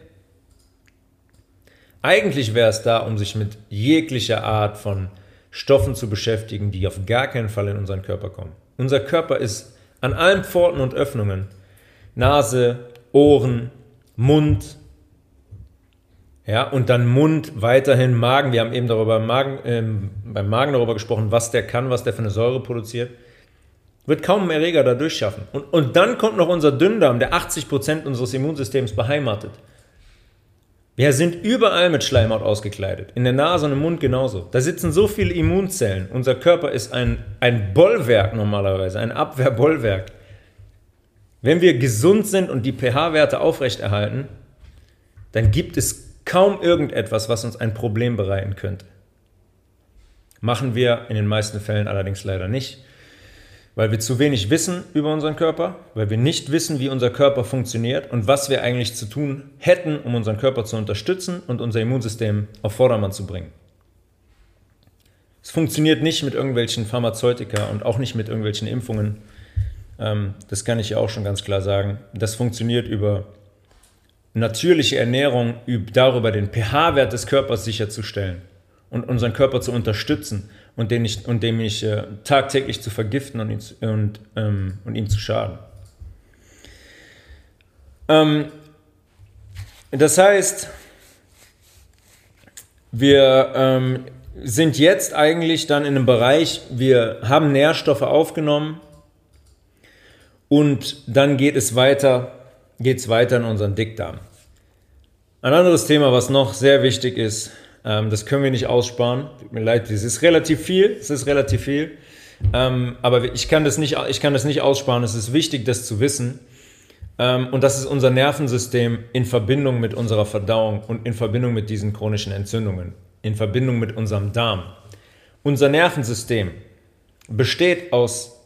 Eigentlich wäre es da, um sich mit jeglicher Art von Stoffen zu beschäftigen, die auf gar keinen Fall in unseren Körper kommen. Unser Körper ist an allen Pforten und Öffnungen, Nase, Ohren, Mund, ja, und dann Mund, weiterhin Magen. Wir haben eben darüber Magen, ähm, beim Magen darüber gesprochen, was der kann, was der für eine Säure produziert. Wird kaum ein Erreger da durchschaffen. Und, und dann kommt noch unser Dünndarm, der 80% unseres Immunsystems beheimatet. Wir sind überall mit Schleimhaut ausgekleidet. In der Nase und im Mund genauso. Da sitzen so viele Immunzellen. Unser Körper ist ein, ein Bollwerk normalerweise, ein Abwehrbollwerk. Wenn wir gesund sind und die pH-Werte aufrechterhalten, dann gibt es kaum irgendetwas, was uns ein Problem bereiten könnte. Machen wir in den meisten Fällen allerdings leider nicht weil wir zu wenig wissen über unseren Körper, weil wir nicht wissen, wie unser Körper funktioniert und was wir eigentlich zu tun hätten, um unseren Körper zu unterstützen und unser Immunsystem auf Vordermann zu bringen. Es funktioniert nicht mit irgendwelchen Pharmazeutika und auch nicht mit irgendwelchen Impfungen. Ähm, das kann ich ja auch schon ganz klar sagen. Das funktioniert über natürliche Ernährung, darüber den pH-Wert des Körpers sicherzustellen und unseren Körper zu unterstützen und den ich, und dem ich äh, tagtäglich zu vergiften und, und, ähm, und ihm zu schaden. Ähm, das heißt, wir ähm, sind jetzt eigentlich dann in einem Bereich, wir haben Nährstoffe aufgenommen und dann geht es weiter, geht es weiter in unseren Dickdarm. Ein anderes Thema, was noch sehr wichtig ist, ähm, das können wir nicht aussparen. Tut mir leid, es ist relativ viel. Es ist relativ viel. Ähm, aber ich kann, das nicht, ich kann das nicht aussparen. Es ist wichtig, das zu wissen. Ähm, und das ist unser Nervensystem in Verbindung mit unserer Verdauung und in Verbindung mit diesen chronischen Entzündungen. in Verbindung mit unserem Darm. Unser Nervensystem besteht aus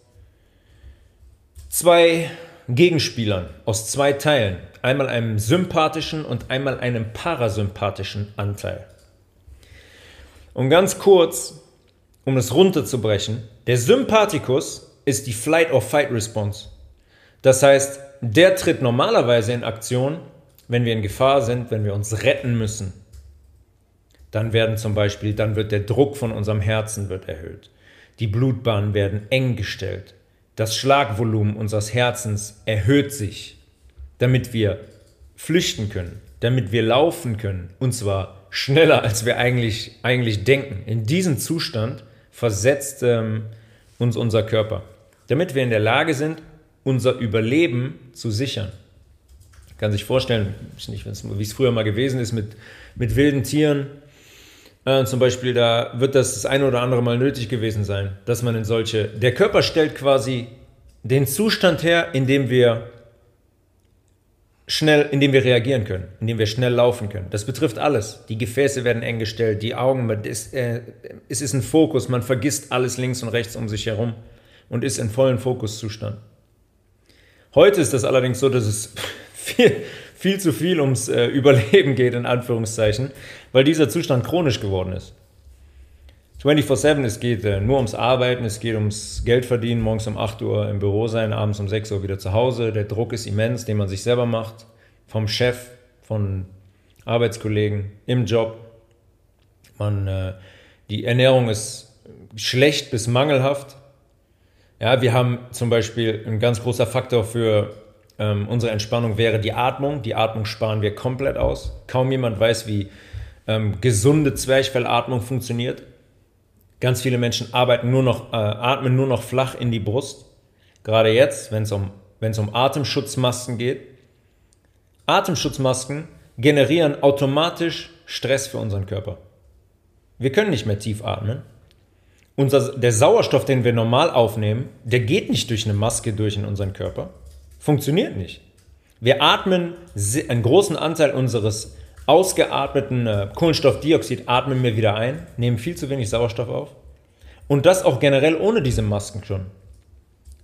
zwei Gegenspielern, aus zwei Teilen. Einmal einem sympathischen und einmal einem parasympathischen Anteil. Und ganz kurz, um es runterzubrechen, der Sympathikus ist die Flight or Fight Response. Das heißt, der tritt normalerweise in Aktion, wenn wir in Gefahr sind, wenn wir uns retten müssen. Dann werden zum Beispiel, dann wird der Druck von unserem Herzen wird erhöht. Die Blutbahnen werden eng gestellt. Das Schlagvolumen unseres Herzens erhöht sich, damit wir flüchten können, damit wir laufen können, und zwar schneller, als wir eigentlich, eigentlich denken. In diesen Zustand versetzt ähm, uns unser Körper, damit wir in der Lage sind, unser Überleben zu sichern. Man kann sich vorstellen, wie es früher mal gewesen ist mit, mit wilden Tieren. Äh, zum Beispiel, da wird das das eine oder andere Mal nötig gewesen sein, dass man in solche. Der Körper stellt quasi den Zustand her, in dem wir schnell, indem wir reagieren können, indem wir schnell laufen können. Das betrifft alles. Die Gefäße werden eng gestellt, die Augen, es, äh, es ist ein Fokus, man vergisst alles links und rechts um sich herum und ist in vollen Fokuszustand. Heute ist das allerdings so, dass es viel, viel zu viel ums äh, Überleben geht, in Anführungszeichen, weil dieser Zustand chronisch geworden ist. 24-7, es geht äh, nur ums Arbeiten, es geht ums Geld verdienen, morgens um 8 Uhr im Büro sein, abends um 6 Uhr wieder zu Hause. Der Druck ist immens, den man sich selber macht, vom Chef, von Arbeitskollegen, im Job. Man, äh, die Ernährung ist schlecht bis mangelhaft. Ja, wir haben zum Beispiel ein ganz großer Faktor für ähm, unsere Entspannung wäre die Atmung. Die Atmung sparen wir komplett aus. Kaum jemand weiß, wie ähm, gesunde Zwerchfellatmung funktioniert. Ganz viele Menschen arbeiten nur noch, äh, atmen nur noch flach in die Brust. Gerade jetzt, wenn es um, um Atemschutzmasken geht. Atemschutzmasken generieren automatisch Stress für unseren Körper. Wir können nicht mehr tief atmen. Unser, der Sauerstoff, den wir normal aufnehmen, der geht nicht durch eine Maske durch in unseren Körper. Funktioniert nicht. Wir atmen einen großen Anteil unseres ausgeatmeten äh, Kohlenstoffdioxid atmen wir wieder ein, nehmen viel zu wenig Sauerstoff auf. Und das auch generell ohne diese Masken schon.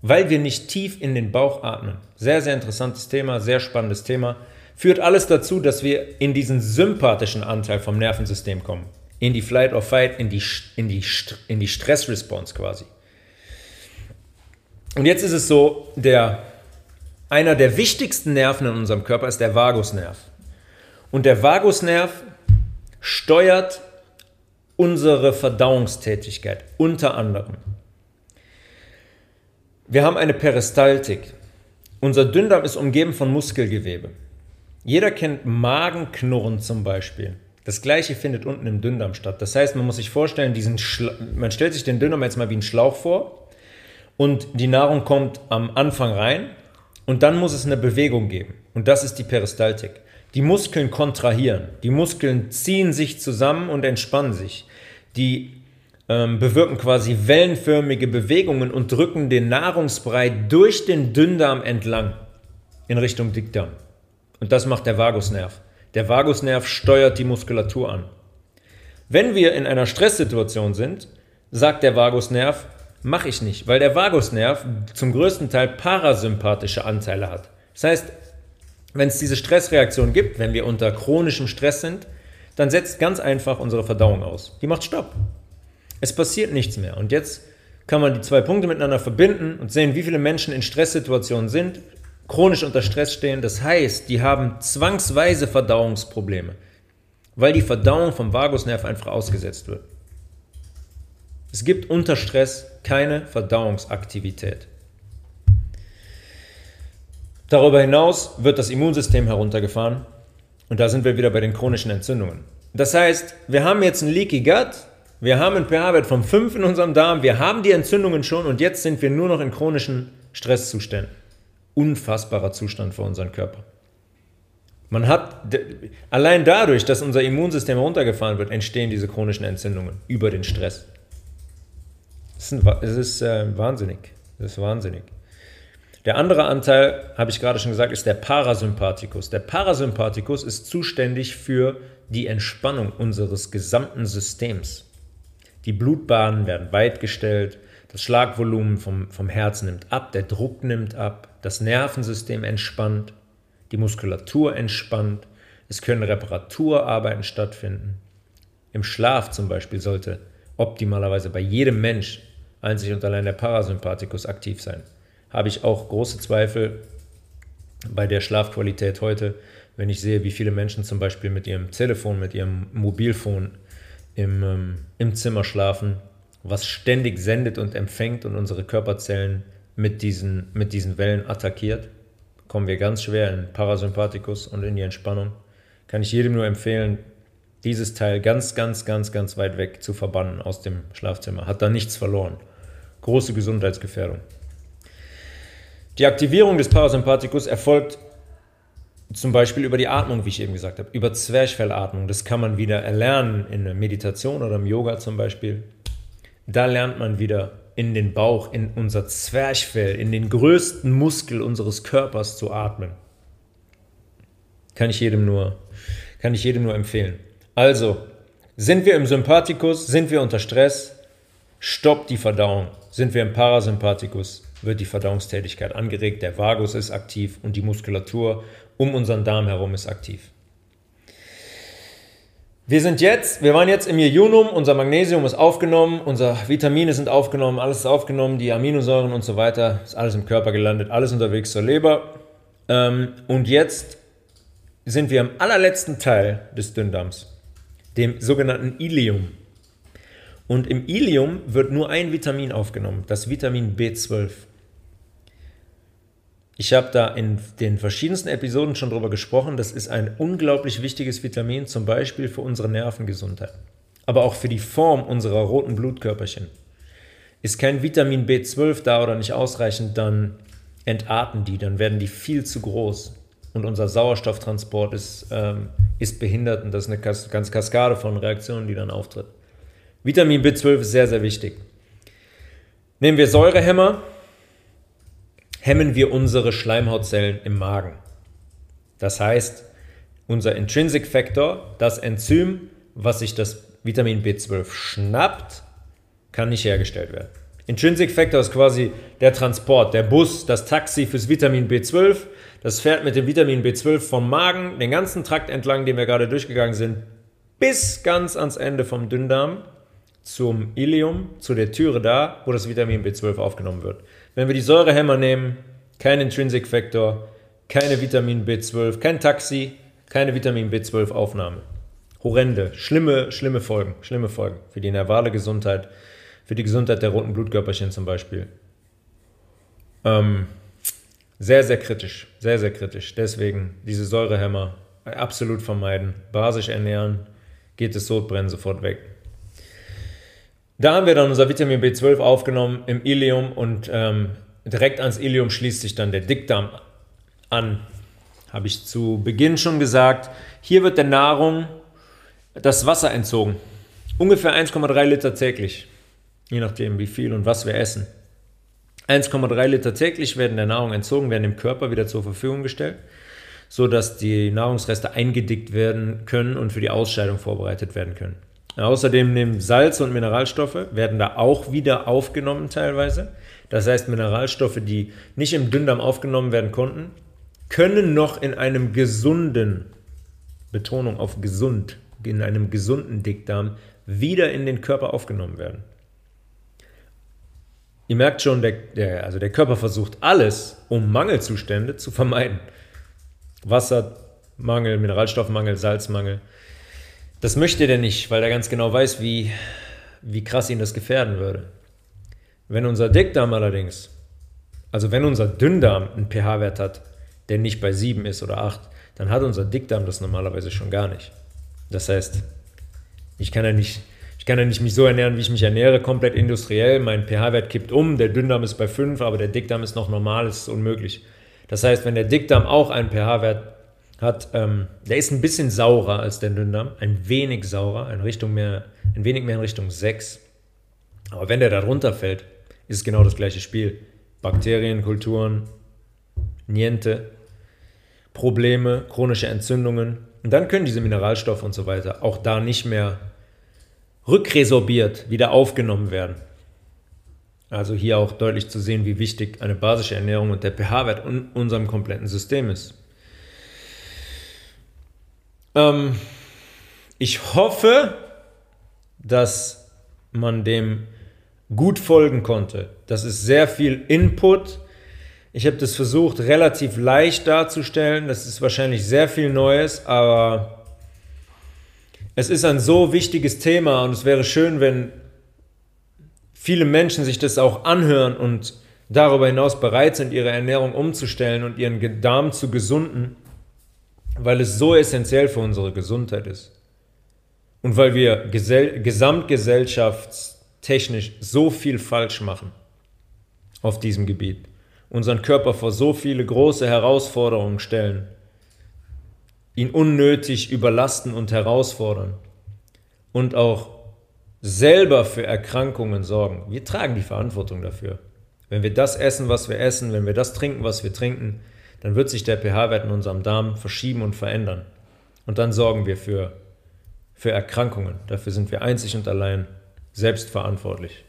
Weil wir nicht tief in den Bauch atmen. Sehr, sehr interessantes Thema, sehr spannendes Thema. Führt alles dazu, dass wir in diesen sympathischen Anteil vom Nervensystem kommen. In die Flight or Fight, in die, in die, in die Stressresponse quasi. Und jetzt ist es so, der, einer der wichtigsten Nerven in unserem Körper ist der Vagusnerv. Und der Vagusnerv steuert unsere Verdauungstätigkeit unter anderem. Wir haben eine Peristaltik. Unser Dünndarm ist umgeben von Muskelgewebe. Jeder kennt Magenknurren zum Beispiel. Das gleiche findet unten im Dünndarm statt. Das heißt, man muss sich vorstellen, diesen man stellt sich den Dünndarm jetzt mal wie einen Schlauch vor und die Nahrung kommt am Anfang rein und dann muss es eine Bewegung geben. Und das ist die Peristaltik. Die Muskeln kontrahieren. Die Muskeln ziehen sich zusammen und entspannen sich. Die ähm, bewirken quasi wellenförmige Bewegungen und drücken den Nahrungsbrei durch den Dünndarm entlang in Richtung Dickdarm. Und das macht der Vagusnerv. Der Vagusnerv steuert die Muskulatur an. Wenn wir in einer Stresssituation sind, sagt der Vagusnerv, mache ich nicht, weil der Vagusnerv zum größten Teil parasympathische Anteile hat. Das heißt, wenn es diese Stressreaktion gibt, wenn wir unter chronischem Stress sind, dann setzt ganz einfach unsere Verdauung aus. Die macht Stopp. Es passiert nichts mehr. Und jetzt kann man die zwei Punkte miteinander verbinden und sehen, wie viele Menschen in Stresssituationen sind, chronisch unter Stress stehen. Das heißt, die haben zwangsweise Verdauungsprobleme, weil die Verdauung vom Vagusnerv einfach ausgesetzt wird. Es gibt unter Stress keine Verdauungsaktivität. Darüber hinaus wird das Immunsystem heruntergefahren und da sind wir wieder bei den chronischen Entzündungen. Das heißt, wir haben jetzt ein Leaky Gut, wir haben einen pH-Wert von 5 in unserem Darm, wir haben die Entzündungen schon und jetzt sind wir nur noch in chronischen Stresszuständen. Unfassbarer Zustand für unseren Körper. Man hat, allein dadurch, dass unser Immunsystem heruntergefahren wird, entstehen diese chronischen Entzündungen über den Stress. Das ist, ist äh, wahnsinnig. Das ist wahnsinnig. Der andere Anteil, habe ich gerade schon gesagt, ist der Parasympathikus. Der Parasympathikus ist zuständig für die Entspannung unseres gesamten Systems. Die Blutbahnen werden weitgestellt, das Schlagvolumen vom, vom Herz nimmt ab, der Druck nimmt ab, das Nervensystem entspannt, die Muskulatur entspannt, es können Reparaturarbeiten stattfinden. Im Schlaf zum Beispiel sollte optimalerweise bei jedem Mensch einzig und allein der Parasympathikus aktiv sein. Habe ich auch große Zweifel bei der Schlafqualität heute, wenn ich sehe, wie viele Menschen zum Beispiel mit ihrem Telefon, mit ihrem Mobilfon im, ähm, im Zimmer schlafen, was ständig sendet und empfängt und unsere Körperzellen mit diesen, mit diesen Wellen attackiert, kommen wir ganz schwer in Parasympathikus und in die Entspannung. Kann ich jedem nur empfehlen, dieses Teil ganz, ganz, ganz, ganz weit weg zu verbannen aus dem Schlafzimmer. Hat da nichts verloren. Große Gesundheitsgefährdung. Die Aktivierung des Parasympathikus erfolgt zum Beispiel über die Atmung, wie ich eben gesagt habe, über Zwerchfellatmung. Das kann man wieder erlernen in der Meditation oder im Yoga zum Beispiel. Da lernt man wieder in den Bauch, in unser Zwerchfell, in den größten Muskel unseres Körpers zu atmen. Kann ich jedem nur, kann ich jedem nur empfehlen. Also, sind wir im Sympathikus, sind wir unter Stress, stoppt die Verdauung. Sind wir im Parasympathikus, wird die Verdauungstätigkeit angeregt, der Vagus ist aktiv und die Muskulatur um unseren Darm herum ist aktiv. Wir sind jetzt, wir waren jetzt im Jejunum, unser Magnesium ist aufgenommen, unsere Vitamine sind aufgenommen, alles ist aufgenommen, die Aminosäuren und so weiter, ist alles im Körper gelandet, alles unterwegs zur Leber. Ähm, und jetzt sind wir im allerletzten Teil des Dünndarms, dem sogenannten Ilium. Und im Ilium wird nur ein Vitamin aufgenommen, das Vitamin B12. Ich habe da in den verschiedensten Episoden schon drüber gesprochen. Das ist ein unglaublich wichtiges Vitamin, zum Beispiel für unsere Nervengesundheit, aber auch für die Form unserer roten Blutkörperchen. Ist kein Vitamin B12 da oder nicht ausreichend, dann entarten die, dann werden die viel zu groß und unser Sauerstofftransport ist, ähm, ist behindert und das ist eine ganz Kaskade von Reaktionen, die dann auftritt. Vitamin B12 ist sehr, sehr wichtig. Nehmen wir Säurehämmer, hemmen wir unsere Schleimhautzellen im Magen. Das heißt, unser Intrinsic Factor, das Enzym, was sich das Vitamin B12 schnappt, kann nicht hergestellt werden. Intrinsic Factor ist quasi der Transport, der Bus, das Taxi fürs Vitamin B12. Das fährt mit dem Vitamin B12 vom Magen, den ganzen Trakt entlang, den wir gerade durchgegangen sind, bis ganz ans Ende vom Dünndarm zum Ilium, zu der Türe da, wo das Vitamin B12 aufgenommen wird. Wenn wir die Säurehämmer nehmen, kein Intrinsic Factor, keine Vitamin B12, kein Taxi, keine Vitamin B12 Aufnahme. Horrende, schlimme, schlimme Folgen, schlimme Folgen für die nervale Gesundheit, für die Gesundheit der roten Blutkörperchen zum Beispiel. Ähm, sehr, sehr kritisch, sehr, sehr kritisch. Deswegen diese Säurehämmer absolut vermeiden, basisch ernähren, geht das Sodbrennen sofort weg. Da haben wir dann unser Vitamin B12 aufgenommen im Ilium und ähm, direkt ans Ilium schließt sich dann der Dickdarm an. Habe ich zu Beginn schon gesagt. Hier wird der Nahrung das Wasser entzogen. Ungefähr 1,3 Liter täglich. Je nachdem, wie viel und was wir essen. 1,3 Liter täglich werden der Nahrung entzogen, werden dem Körper wieder zur Verfügung gestellt, sodass die Nahrungsreste eingedickt werden können und für die Ausscheidung vorbereitet werden können. Außerdem nehmen Salz und Mineralstoffe, werden da auch wieder aufgenommen teilweise. Das heißt, Mineralstoffe, die nicht im Dünndarm aufgenommen werden konnten, können noch in einem gesunden, Betonung auf gesund, in einem gesunden Dickdarm wieder in den Körper aufgenommen werden. Ihr merkt schon, der, der, also der Körper versucht alles, um Mangelzustände zu vermeiden. Wassermangel, Mineralstoffmangel, Salzmangel. Das möchte der nicht, weil er ganz genau weiß, wie, wie krass ihn das gefährden würde. Wenn unser Dickdarm allerdings, also wenn unser Dünndarm einen pH-Wert hat, der nicht bei 7 ist oder 8, dann hat unser Dickdarm das normalerweise schon gar nicht. Das heißt, ich kann ja nicht, ich kann ja nicht mich so ernähren, wie ich mich ernähre, komplett industriell. Mein pH-Wert kippt um, der Dünndarm ist bei 5, aber der Dickdarm ist noch normal, das ist unmöglich. Das heißt, wenn der Dickdarm auch einen pH-Wert hat, ähm, der ist ein bisschen saurer als der Dünndarm, ein wenig saurer, ein, Richtung mehr, ein wenig mehr in Richtung 6. Aber wenn der da drunter fällt, ist es genau das gleiche Spiel. Bakterien, Kulturen, Niente. Probleme, chronische Entzündungen. Und dann können diese Mineralstoffe und so weiter auch da nicht mehr rückresorbiert wieder aufgenommen werden. Also hier auch deutlich zu sehen, wie wichtig eine basische Ernährung und der pH-Wert in unserem kompletten System ist. Ähm, ich hoffe, dass man dem gut folgen konnte. Das ist sehr viel Input. Ich habe das versucht, relativ leicht darzustellen. Das ist wahrscheinlich sehr viel Neues, aber es ist ein so wichtiges Thema und es wäre schön, wenn viele Menschen sich das auch anhören und darüber hinaus bereit sind, ihre Ernährung umzustellen und ihren Darm zu gesunden, weil es so essentiell für unsere Gesundheit ist. Und weil wir gesamtgesellschaftstechnisch so viel falsch machen auf diesem Gebiet, unseren Körper vor so viele große Herausforderungen stellen, ihn unnötig überlasten und herausfordern und auch selber für Erkrankungen sorgen. Wir tragen die Verantwortung dafür. Wenn wir das essen, was wir essen, wenn wir das trinken, was wir trinken, dann wird sich der pH-Wert in unserem Darm verschieben und verändern. Und dann sorgen wir für, für Erkrankungen. Dafür sind wir einzig und allein selbst verantwortlich.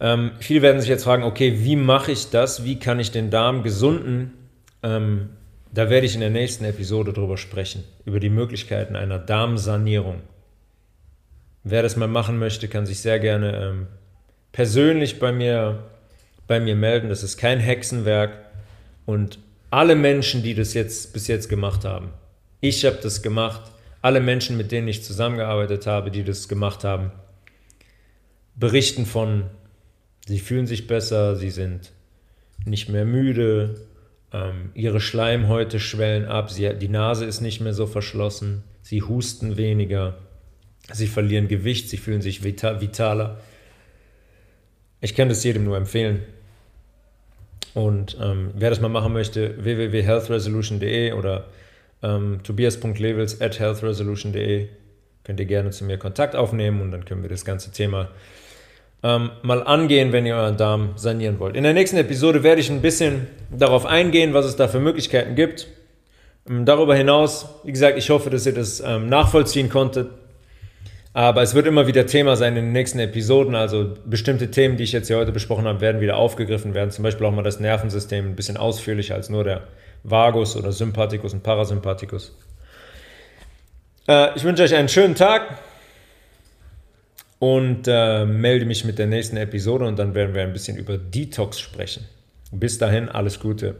Ähm, viele werden sich jetzt fragen, okay, wie mache ich das? Wie kann ich den Darm gesunden? Ähm, da werde ich in der nächsten Episode drüber sprechen, über die Möglichkeiten einer Darmsanierung. Wer das mal machen möchte, kann sich sehr gerne ähm, persönlich bei mir, bei mir melden. Das ist kein Hexenwerk. Und alle Menschen, die das jetzt bis jetzt gemacht haben, ich habe das gemacht, alle Menschen, mit denen ich zusammengearbeitet habe, die das gemacht haben, berichten von, sie fühlen sich besser, sie sind nicht mehr müde, ähm, ihre Schleimhäute schwellen ab, sie, die Nase ist nicht mehr so verschlossen, sie husten weniger, sie verlieren Gewicht, sie fühlen sich vita vitaler. Ich kann das jedem nur empfehlen. Und ähm, wer das mal machen möchte, www.healthresolution.de oder ähm, tobias.levels at healthresolution.de könnt ihr gerne zu mir Kontakt aufnehmen und dann können wir das ganze Thema ähm, mal angehen, wenn ihr euren Darm sanieren wollt. In der nächsten Episode werde ich ein bisschen darauf eingehen, was es da für Möglichkeiten gibt. Ähm, darüber hinaus, wie gesagt, ich hoffe, dass ihr das ähm, nachvollziehen konntet. Aber es wird immer wieder Thema sein in den nächsten Episoden. Also bestimmte Themen, die ich jetzt hier heute besprochen habe, werden wieder aufgegriffen werden. Zum Beispiel auch mal das Nervensystem ein bisschen ausführlicher als nur der Vagus oder Sympathikus und Parasympathikus. Äh, ich wünsche euch einen schönen Tag und äh, melde mich mit der nächsten Episode und dann werden wir ein bisschen über Detox sprechen. Bis dahin, alles Gute.